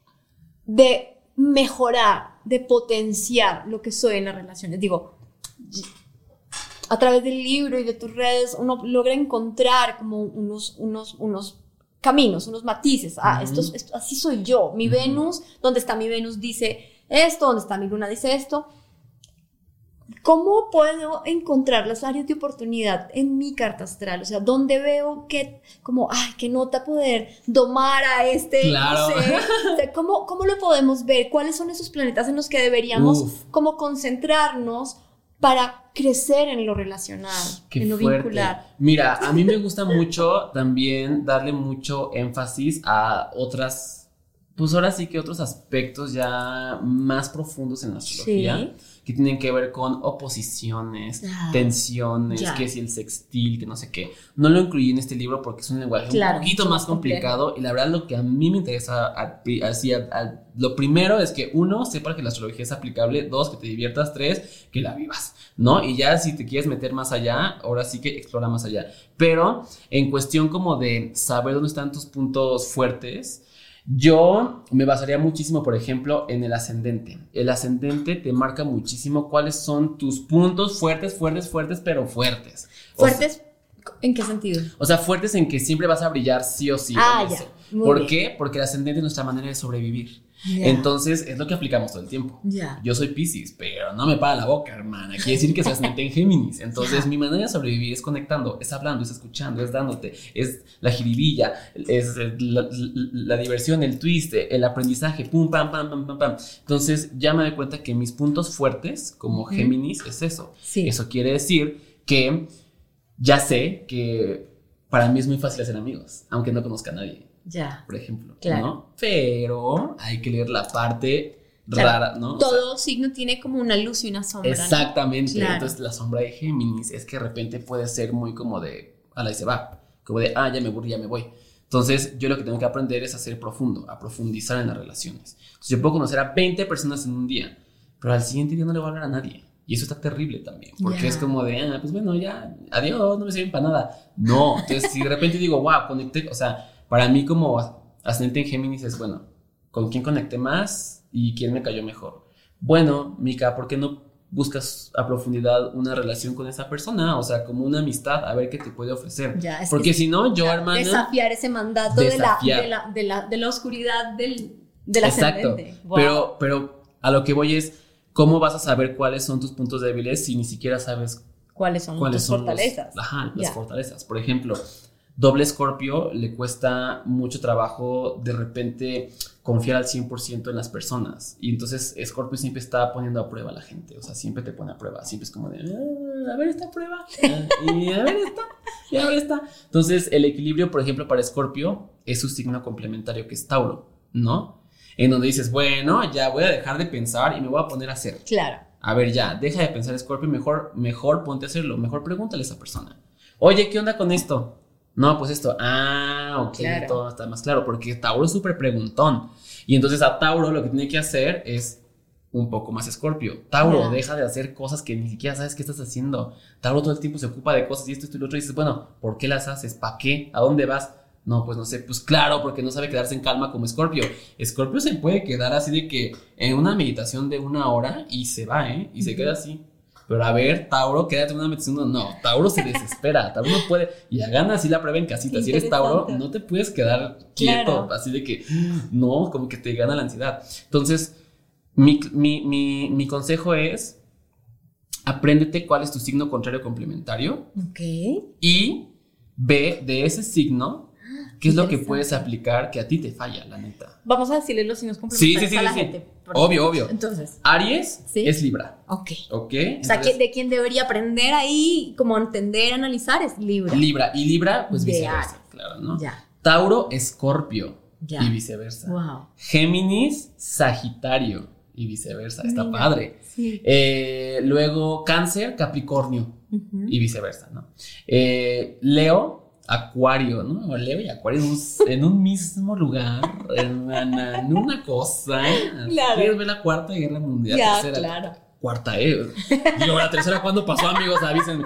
de mejorar, de potenciar lo que soy en las relaciones. Digo, a través del libro y de tus redes uno logra encontrar como unos, unos, unos caminos, unos matices. Ah, esto, así soy yo. Mi Venus, donde está mi Venus dice esto, donde está mi Luna dice esto. ¿Cómo puedo encontrar las áreas de oportunidad en mi carta astral? O sea, ¿dónde veo que, como, ay, qué nota poder domar a este, claro. no sé, ¿cómo, ¿cómo, lo podemos ver? ¿Cuáles son esos planetas en los que deberíamos como concentrarnos para crecer en lo relacional, en lo vincular? Mira, a mí me gusta mucho también darle mucho énfasis a otras, pues ahora sí que otros aspectos ya más profundos en la astrología. Sí que tienen que ver con oposiciones, ah, tensiones, que si el sextil, que no sé qué. No lo incluí en este libro porque es un lenguaje un poquito más complicado y la verdad lo que a mí me interesa así, lo primero es que uno, sepa que la astrología es aplicable, dos, que te diviertas, tres, que la vivas, ¿no? Y ya si te quieres meter más allá, ahora sí que explora más allá. Pero en cuestión como de saber dónde están tus puntos fuertes, yo me basaría muchísimo, por ejemplo, en el ascendente. El ascendente te marca muchísimo cuáles son tus puntos fuertes, fuertes, fuertes, pero fuertes. ¿Fuertes? ¿En qué sentido? O sea, fuertes en que siempre vas a brillar sí o sí. Ah, ya. ¿Por qué? Porque el ascendente es nuestra manera de sobrevivir. Entonces, es lo que aplicamos todo el tiempo. Yo soy Pisces, pero no me para la boca, hermana. Quiere decir que soy ascendente en Géminis. Entonces, mi manera de sobrevivir es conectando, es hablando, es escuchando, es dándote, es la jiribilla, es la, diversión, el twist, el aprendizaje, pum, pam, pam, pam, pam, pam. Entonces, ya me doy cuenta que mis puntos fuertes como Géminis es eso. Eso quiere decir que ya sé que para mí es muy fácil hacer amigos, aunque no conozca a nadie. Ya. Por ejemplo. Claro. ¿no? Pero hay que leer la parte rara, ¿no? O sea, Todo signo tiene como una luz y una sombra. ¿no? Exactamente. Claro. Entonces la sombra de Géminis es que de repente puede ser muy como de, a la y se va, como de, ah, ya me aburrí, ya me voy. Entonces yo lo que tengo que aprender es a ser profundo, a profundizar en las relaciones. Entonces yo puedo conocer a 20 personas en un día, pero al siguiente día no le voy a hablar a nadie. Y eso está terrible también, porque Ya. es como de, ah, pues bueno, ya, adiós, no me sirven para nada. No, entonces si de repente digo, wow, conecté, o sea, para mí como ascendente en Géminis es, bueno, ¿con quién conecté más y quién me cayó mejor? Bueno, Mika, ¿por qué no buscas a profundidad una relación con esa persona? O sea, como una amistad, a ver qué te puede ofrecer. Ya, es Porque que si no, yo, hermana... Desafiar ese mandato de la, Desafiar. de, la, de, la, de la oscuridad del, del Exacto. ascendente. Wow. Pero, pero a lo que voy es, ¿cómo vas a saber cuáles son tus puntos débiles si ni siquiera sabes ¿Cuáles son cuáles tus son los- fortalezas? ajá, las Ya. fortalezas. Por ejemplo, doble escorpio le cuesta mucho trabajo de repente confiar al 100% en las personas. Y entonces Escorpio siempre está poniendo a prueba a la gente. O sea, siempre te pone a prueba. Siempre es como de, "Ah, a ver esta prueba. ah, Y a ver esta. Y a ver esta. Entonces, el equilibrio, por ejemplo, para Escorpio es su signo complementario que es Tauro, ¿no? En donde dices, bueno, ya voy a dejar de pensar y me voy a poner a hacer. Claro. A ver, ya, deja de pensar Scorpio, mejor, mejor ponte a hacerlo, mejor pregúntale a esa persona. Oye, ¿qué onda con esto? No, pues esto, ah, ok, Claro. todo está más claro, porque Tauro es súper preguntón. Y entonces a Tauro lo que tiene que hacer es un poco más Scorpio. Tauro, deja de hacer cosas que ni siquiera sabes qué estás haciendo. Tauro todo el tiempo se ocupa de cosas y esto, esto y lo otro. Y dices, bueno, ¿por qué las haces? ¿Para qué? ¿A dónde vas? No, pues no sé, pues claro, porque no sabe quedarse en calma como Scorpio. Scorpio se puede quedar así de que en una meditación de una hora y se va, ¿eh? Y se queda así. Pero a ver, Tauro, quédate una meditación. No, Tauro se desespera. Tauro no puede. Y hagan así la prueba en casita. Si eres Tauro, no te puedes quedar quieto. Claro. Así de que, no, como que te gana la ansiedad. Entonces, mi, mi, mi, mi consejo es: apréndete cuál es tu signo contrario complementario Ok. y ve de ese signo qué es lo que puedes aplicar que a ti te falla, la neta. Vamos a decirle los signos Sí, complementarios sí, sí, a la sí, sí. gente. Obvio, obvio. Entonces, Aries Sí. es Libra, ok. ¿ok? O sea, Entonces, de quien debería aprender ahí, como entender, analizar, es Libra. Libra y Libra, pues De viceversa, Aries. claro, ¿no? Ya. Tauro, Escorpio Ya. y viceversa. Wow. Géminis, Sagitario y viceversa. Está Mira. padre. Sí. Eh, luego Cáncer, Capricornio y viceversa, ¿no? Eh, Leo, Acuario, ¿no? O Leo y Acuario en un, en un mismo lugar, hermana, en una cosa. Claro. ¿Quieres ver la cuarta guerra mundial? Ya, tercera, claro. Cuarta, ¿eh? Digo, la tercera, ¿cuándo pasó, amigos? Avísenme.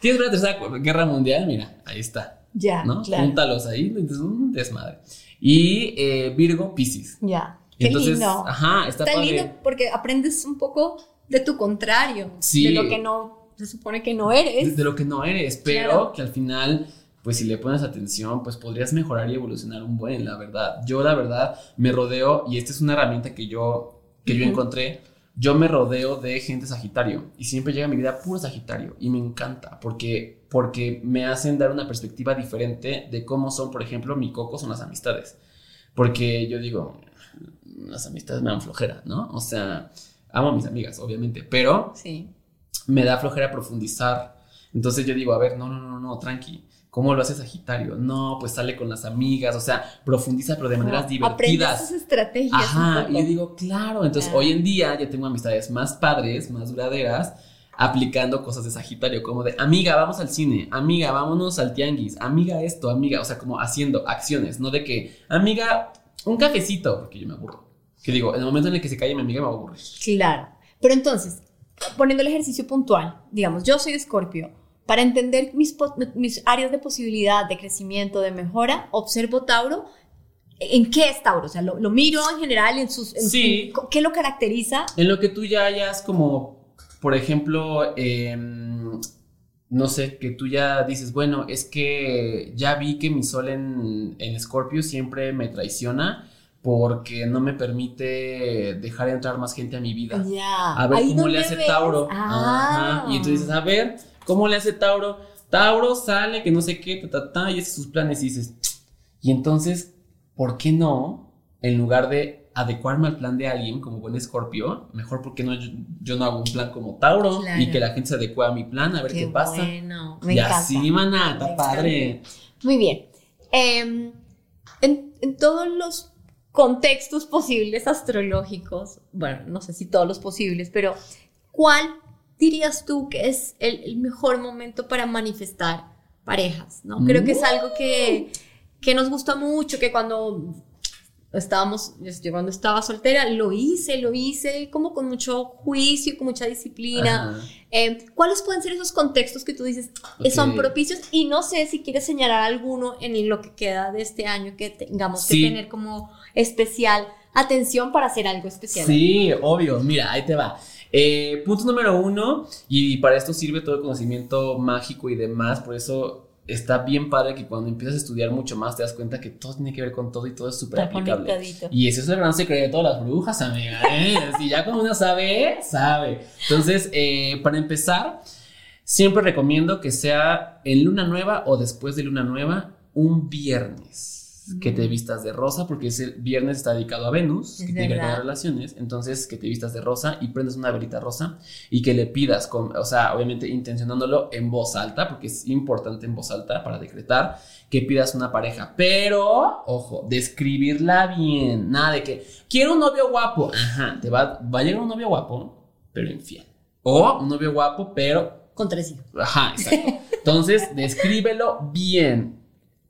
¿Quieres ver la tercera guerra mundial? Mira, ahí está, Ya, ¿no? claro. Júntalos ahí, entonces un desmadre. Y eh, Virgo, Piscis. Ya. Qué Entonces, lindo. ajá, está, Está padre. lindo porque aprendes un poco de tu contrario, Sí. de lo que no se supone que no eres. de lo que no eres, pero Claro. que al final, pues si le pones atención, pues podrías mejorar y evolucionar un buen, la verdad. Yo la verdad me rodeo, y esta es una herramienta que yo, que yo encontré, yo me rodeo de gente Sagitario, y siempre llega a mi vida puro Sagitario, y me encanta, porque, porque me hacen dar una perspectiva diferente de cómo son, por ejemplo, mi coco son las amistades. Porque yo digo, las amistades me dan flojera, ¿no? O sea, amo a mis amigas, obviamente, pero Sí. me da flojera profundizar. Entonces yo digo, a ver, no, no, no, no, tranqui. ¿Cómo lo hace Sagitario? No, pues sale con las amigas, o sea, profundiza, pero de maneras Aprendes divertidas. sus estrategias. Ajá, y yo digo, claro, entonces Claro. hoy en día ya tengo amistades más padres, más duraderas, aplicando cosas de Sagitario, como de, amiga, vamos al cine, amiga, vámonos al tianguis, amiga esto, amiga, o sea, como haciendo acciones, no de que, amiga, un cafecito, porque yo me aburro. Que digo, en el momento en el que se calle mi amiga me aburre. Claro. Pero entonces, poniendo el ejercicio puntual, digamos, yo soy Escorpio. Para entender mis, áreas de posibilidad, de crecimiento, de mejora, observo Tauro. ¿En qué es Tauro? O sea, lo, lo miro en general, en sus... en- Sí. ¿Qué lo caracteriza? En lo que tú ya hayas como, por ejemplo, em, no sé, que tú ya dices, bueno, es que ya vi que mi sol en, en Scorpio siempre me traiciona porque no me permite dejar entrar más gente a mi vida. Ya. A ver Ahí cómo le hace ves- Tauro. Ah. Ajá. Y tú dices, a ver, ¿cómo le hace Tauro? Tauro sale, que no sé qué, ta, ta, ta, y hace sus planes y dices, y entonces, ¿por qué no? En lugar de adecuarme al plan de alguien como buen escorpio, mejor porque no, yo, no hago un plan como Tauro y que la gente se adecue a mi plan, a ver qué, pasa. Bueno, me y encanta. así, maná, está padre. Muy bien. Em, en, en todos los contextos posibles astrológicos, bueno, no sé si todos los posibles, pero ¿cuál dirías tú que es el, mejor momento para manifestar parejas? ¿no? Creo que es algo que, que nos gusta mucho, que cuando estábamos, yo cuando estaba soltera, lo hice, lo hice como con mucho juicio, con mucha disciplina. Eh, ¿Cuáles pueden ser esos contextos que tú dices son propicios? Y no sé si quieres señalar alguno en lo que queda de este año que tengamos que tener como especial atención para hacer algo especial. Sí, obvio. Mira, ahí te va. Eh, punto número uno, y para esto sirve todo el conocimiento mágico y demás, por eso está bien padre que cuando empiezas a estudiar mucho más te das cuenta que todo tiene que ver con todo y todo es súper aplicable. Y ese es el gran secreto de todas las brujas, amiga. ¿eh? si ya como uno sabe, sabe. Entonces, eh, para empezar, siempre recomiendo que sea en luna nueva o después de luna nueva, un viernes que te vistas de rosa, porque ese viernes está dedicado a Venus, que tiene que ver con relaciones, entonces que te vistas de rosa y prendes una velita rosa y que le pidas, con, o sea, obviamente intencionándolo en voz alta, porque es importante en voz alta para decretar, que pidas una pareja, pero, ojo, describirla bien, nada de que, quiero un novio guapo, ajá, te va, va a llegar un novio guapo, pero infiel, o un novio guapo, pero... Con tres hijos. Ajá, exacto. Entonces, descríbelo bien.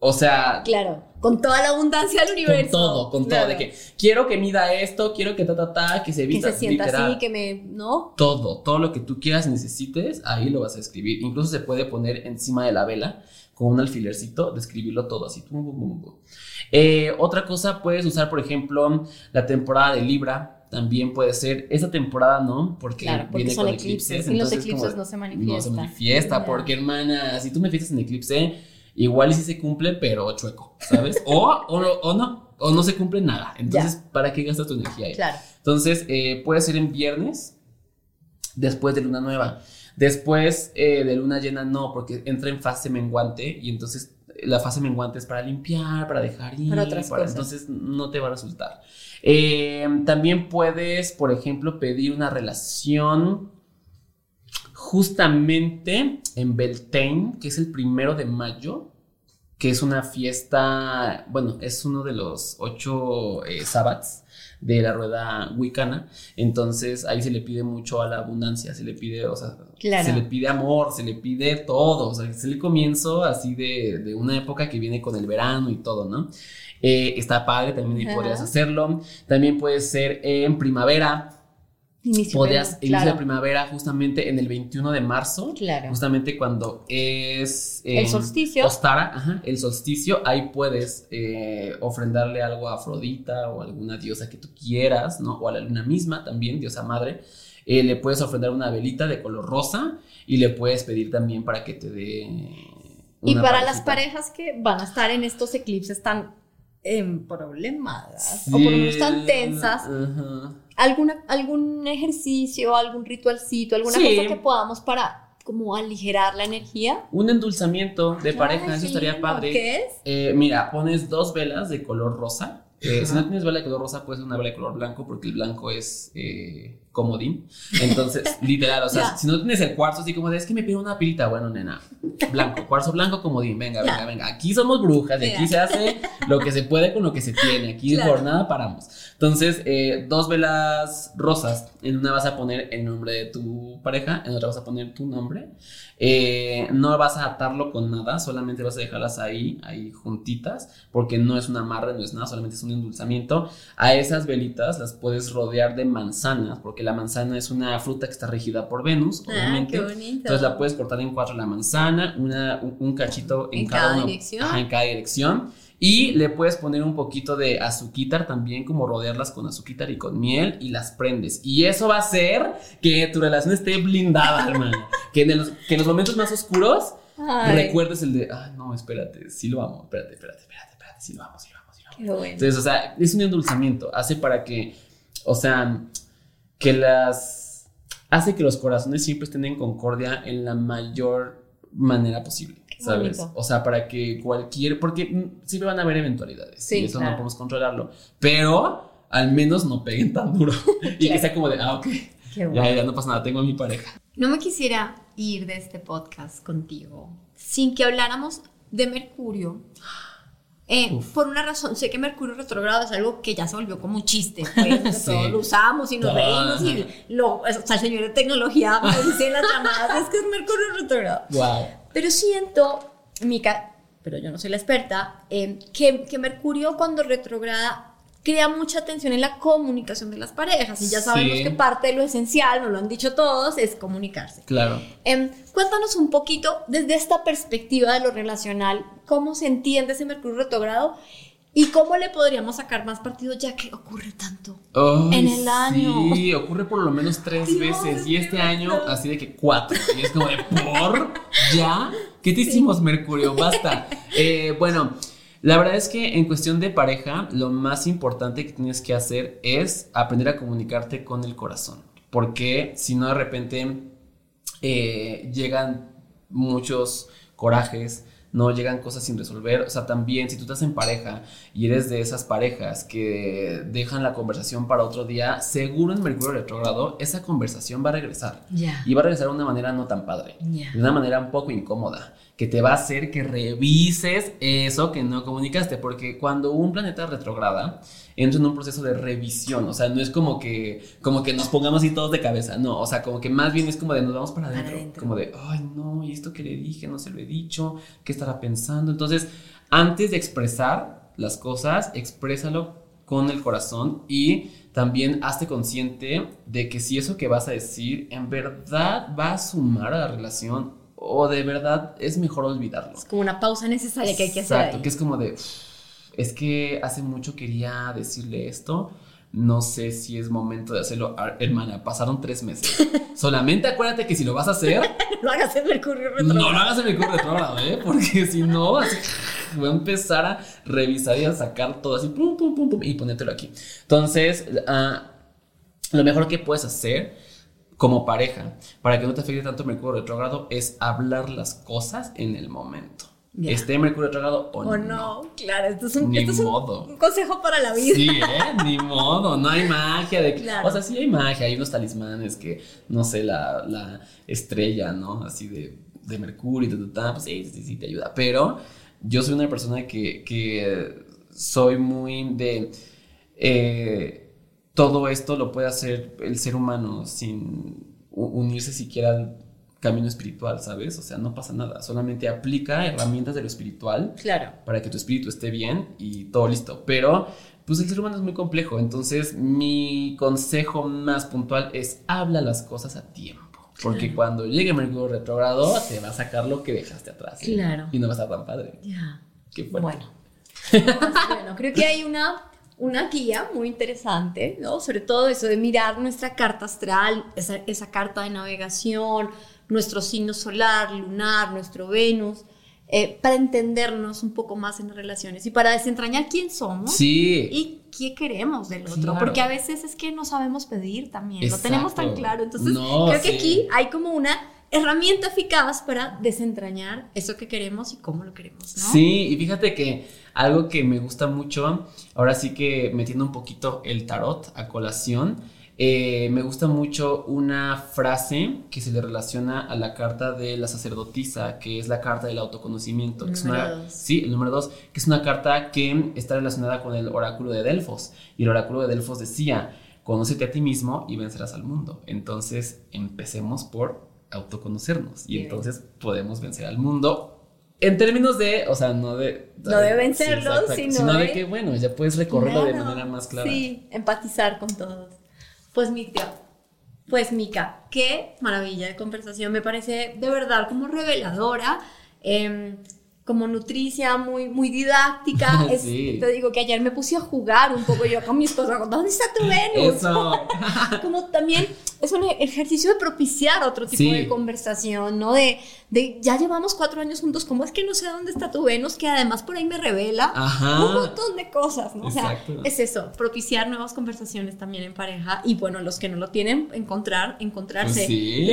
O sea. Claro, con toda la abundancia del universo. Con todo, con todo. De que quiero que mida esto, quiero que ta, ta, ta, que se vista. Que se sienta así, que me. ¿No? Todo, todo lo que tú quieras y necesites, ahí lo vas a escribir. Incluso se puede poner encima de la vela con un alfilercito, describirlo todo así. Eh, otra cosa, puedes usar, por ejemplo, la temporada de Libra también puede ser. Esa temporada no, porque, viene con eclipses. y los eclipses no se manifiesta. No se manifiesta, porque hermana, si tú me fijas en eclipse, igual sí se cumple, pero chueco, ¿sabes? o, o, no, o no se cumple nada. Entonces, ¿para qué gastas tu energía ahí? Claro. Entonces, eh, puede ser en viernes, después de luna nueva. Después eh, de luna llena, no, porque entra en fase menguante y entonces la fase menguante es para limpiar, para dejar ir, para otras cosas. entonces no te va a resultar. Eh, también puedes, por ejemplo, pedir una relación justamente en Beltane, que es el primero de mayo, que es una fiesta, bueno, es uno de los ocho eh, sabbats de la rueda wicana, entonces ahí se le pide mucho a la abundancia, se le pide, o sea, se le pide amor, se le pide todo, o sea, es el comienzo así de, una época que viene con el verano y todo, ¿no? Eh, está padre, también ahí podrías hacerlo, también puede ser en primavera, Inicio podrías iniciar la primavera justamente en el 21 de marzo. Claro. Justamente cuando es. el solsticio. Ostara, ajá, el solsticio. Ahí puedes eh, ofrendarle algo a Afrodita o alguna diosa que tú quieras, ¿no? O a la luna misma también, diosa madre. Eh, le puedes ofrendar una velita de color rosa y le puedes pedir también para que te dé. y para las parejas que van a estar en estos eclipses tan en problemadas o por lo menos tan tensas, alguna, algún ejercicio, algún ritualcito, alguna cosa que podamos para como aligerar la energía. Un endulzamiento de pareja, eso estaría padre. ¿Qué es? Eh, mira, pones dos velas de color rosa. Eh, si no tienes vela de color rosa, puedes una vela de color blanco porque el blanco es eh, comodín. Entonces, literal, o sea, si no tienes el cuarzo así como de, es que me pido una pirita, bueno, nena, blanco, cuarzo blanco, comodín, venga, venga, venga. Aquí somos brujas y aquí se hace lo que se puede con lo que se tiene. Aquí por nada paramos. Entonces, eh, dos velas rosas. En una vas a poner el nombre de tu pareja, en otra vas a poner tu nombre. Eh, no vas a atarlo con nada, solamente vas a dejarlas ahí, ahí juntitas, porque no es un amarre, no es nada, solamente es un endulzamiento. A esas velitas las puedes rodear de manzanas, porque la manzana es una fruta que está regida por Venus, ah, obviamente. Entonces la puedes cortar en cuatro la manzana, una, un, cachito en, cada, dirección. en cada dirección. Y le puedes poner un poquito de azuquitar también, como rodearlas con azuquitar y con miel y las prendes. Y eso va a hacer que tu relación esté blindada, hermano. que, en los, que en los momentos más oscuros recuerdes el de, ah, no, espérate, sí lo amo, espérate, espérate, espérate, espérate, sí lo amo, sí lo amo, sí lo amo. Qué bueno. Entonces, o sea, es un endulzamiento, hace para que, o sea, que las, hace que los corazones siempre estén en concordia en la mayor manera posible. ¿Sabes? O sea, para que cualquier. Porque siempre van a haber eventualidades. Sí, y eso no podemos controlarlo. Pero al menos no peguen tan duro. y que sea como de, ah, ok. Ya, ya no pasa nada, tengo a mi pareja. No me quisiera ir de este podcast contigo sin que habláramos de Mercurio. Eh, por una razón, sé que Mercurio retrogrado es algo que ya se volvió como un chiste, pues, todos lo usamos y nos reímos y lo, o sea, el señor de tecnología me dice en las llamadas, es que es Mercurio retrogrado. Wow. Pero siento, Mica, pero yo no soy la experta, eh, que, que Mercurio cuando retrograda crea mucha tensión en la comunicación de las parejas. Y ya sabemos que parte de lo esencial, nos lo han dicho todos, es comunicarse. Claro. Em, cuéntanos un poquito desde esta perspectiva de lo relacional, cómo se entiende ese Mercurio retrogrado y cómo le podríamos sacar más partido ya que ocurre tanto en el año. Sí, ocurre por lo menos tres veces y este año así de que cuatro. Y es como de por ya. ¿Qué te hicimos, Mercurio? Basta. Eh, bueno. La verdad es que en cuestión de pareja, lo más importante que tienes que hacer es aprender a comunicarte con el corazón. Porque si no, de repente eh, llegan muchos corajes, no llegan cosas sin resolver. O sea, también si tú estás en pareja y eres de esas parejas que dejan la conversación para otro día, seguro en Mercurio retrógrado esa conversación va a regresar. Y va a regresar de una manera no tan padre, de una manera un poco incómoda que te va a hacer que revises eso que no comunicaste, porque cuando un planeta retrograda, entra en un proceso de revisión, o sea, no es como que, como que nos pongamos así todos de cabeza, no, o sea, como que más bien es como de nos vamos para adentro, como de, ay, no, y esto que le dije, no se lo he dicho, ¿qué estará pensando? Entonces, antes de expresar las cosas, exprésalo con el corazón y también hazte consciente de que si eso que vas a decir en verdad va a sumar a la relación o de verdad es mejor olvidarlo. Es como una pausa necesaria que hay que hacer. Exacto, que es como de, es que hace mucho quería decirle esto, no sé si es momento de hacerlo. Hermana, pasaron tres meses. Solamente acuérdate que si lo vas a hacer. no hagas en Mercurio retrógrado. No lo hagas en Mercurio retrógrado, ¿eh? Porque si no, así, voy a empezar a revisar y a sacar todo así, pum, pum, pum, pum, y ponértelo aquí. Entonces, ah, lo mejor que puedes hacer como pareja, para que no te afecte tanto Mercurio retrógrado, es hablar las cosas en el momento. Esté Mercurio retrógrado o, o no. Claro, esto es, un, esto un, consejo para la vida. Sí, ¿eh? Ni modo, no hay magia de O sea, sí hay magia, hay unos talismanes que, no sé, la, la estrella, ¿no? Así de, de Mercurio y pues sí, sí, sí, te ayuda. Pero yo soy una persona que, que soy muy de... Eh, todo esto lo puede hacer el ser humano sin unirse siquiera al camino espiritual, ¿sabes? O sea, no pasa nada, solamente aplica herramientas de lo espiritual claro. para que tu espíritu esté bien y todo listo. Pero, pues el ser humano es muy complejo, entonces mi consejo más puntual es habla las cosas a tiempo. Porque cuando llegue Mercurio retrógrado, te va a sacar lo que dejaste atrás. ¿eh? Claro. Y no va a estar tan padre. Ya. Qué fuerte. Bueno. bueno, creo que hay una una guía muy interesante, ¿no? Sobre todo eso de mirar nuestra carta astral, esa, esa carta de navegación, nuestro signo solar, lunar, nuestro Venus, eh, para entendernos un poco más en las relaciones y para desentrañar quién somos y qué queremos del otro, porque a veces es que no sabemos pedir también, no tenemos tan claro, entonces creo que aquí hay como una herramienta eficaz para desentrañar eso que queremos y cómo lo queremos, ¿no? Sí, y fíjate que algo que me gusta mucho, ahora sí que metiendo un poquito el tarot a colación, eh, me gusta mucho una frase que se le relaciona a la carta de la sacerdotisa, que es la carta del autoconocimiento. sí, el número dos, que es una carta que está relacionada con el oráculo de Delfos. Y el oráculo de Delfos decía, conócete a ti mismo y vencerás al mundo. Entonces, empecemos por autoconocernos y entonces podemos vencer al mundo. En términos de, o sea, no de... No de vencerlo, sino, de, que, bueno, ya puedes recorrerlo de manera más clara. Sí, empatizar con todos. Pues mi pues Mica, qué maravilla de conversación, me parece de verdad como reveladora. Eh, como nutricia, muy, muy didáctica. Te digo que ayer me puse a jugar un poco yo con mi esposa, ¿dónde está tu Venus? como también es un ejercicio de propiciar otro tipo de conversación, ¿no? De, de, ya llevamos cuatro años juntos, ¿cómo es que no sé dónde está tu Venus? Que además por ahí me revela un montón de cosas, ¿no? O sea, es eso, propiciar nuevas conversaciones también en pareja y bueno, los que no lo tienen, encontrar, encontrarse. Pues sí,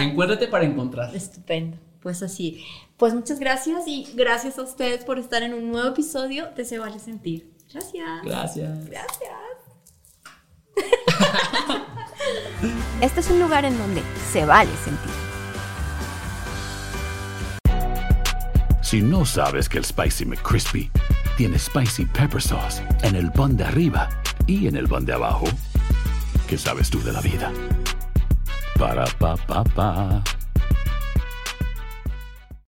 encuéntrate para encontrar. Estupendo pues así. Pues muchas gracias y gracias a ustedes por estar en un nuevo episodio de Se Vale Sentir. Gracias. Gracias. Gracias. este es un lugar en donde se vale sentir. Si no sabes que el Spicy McCrispy tiene Spicy Pepper Sauce en el pan de arriba y en el pan de abajo, ¿qué sabes tú de la vida? Para, pa, pa, pa.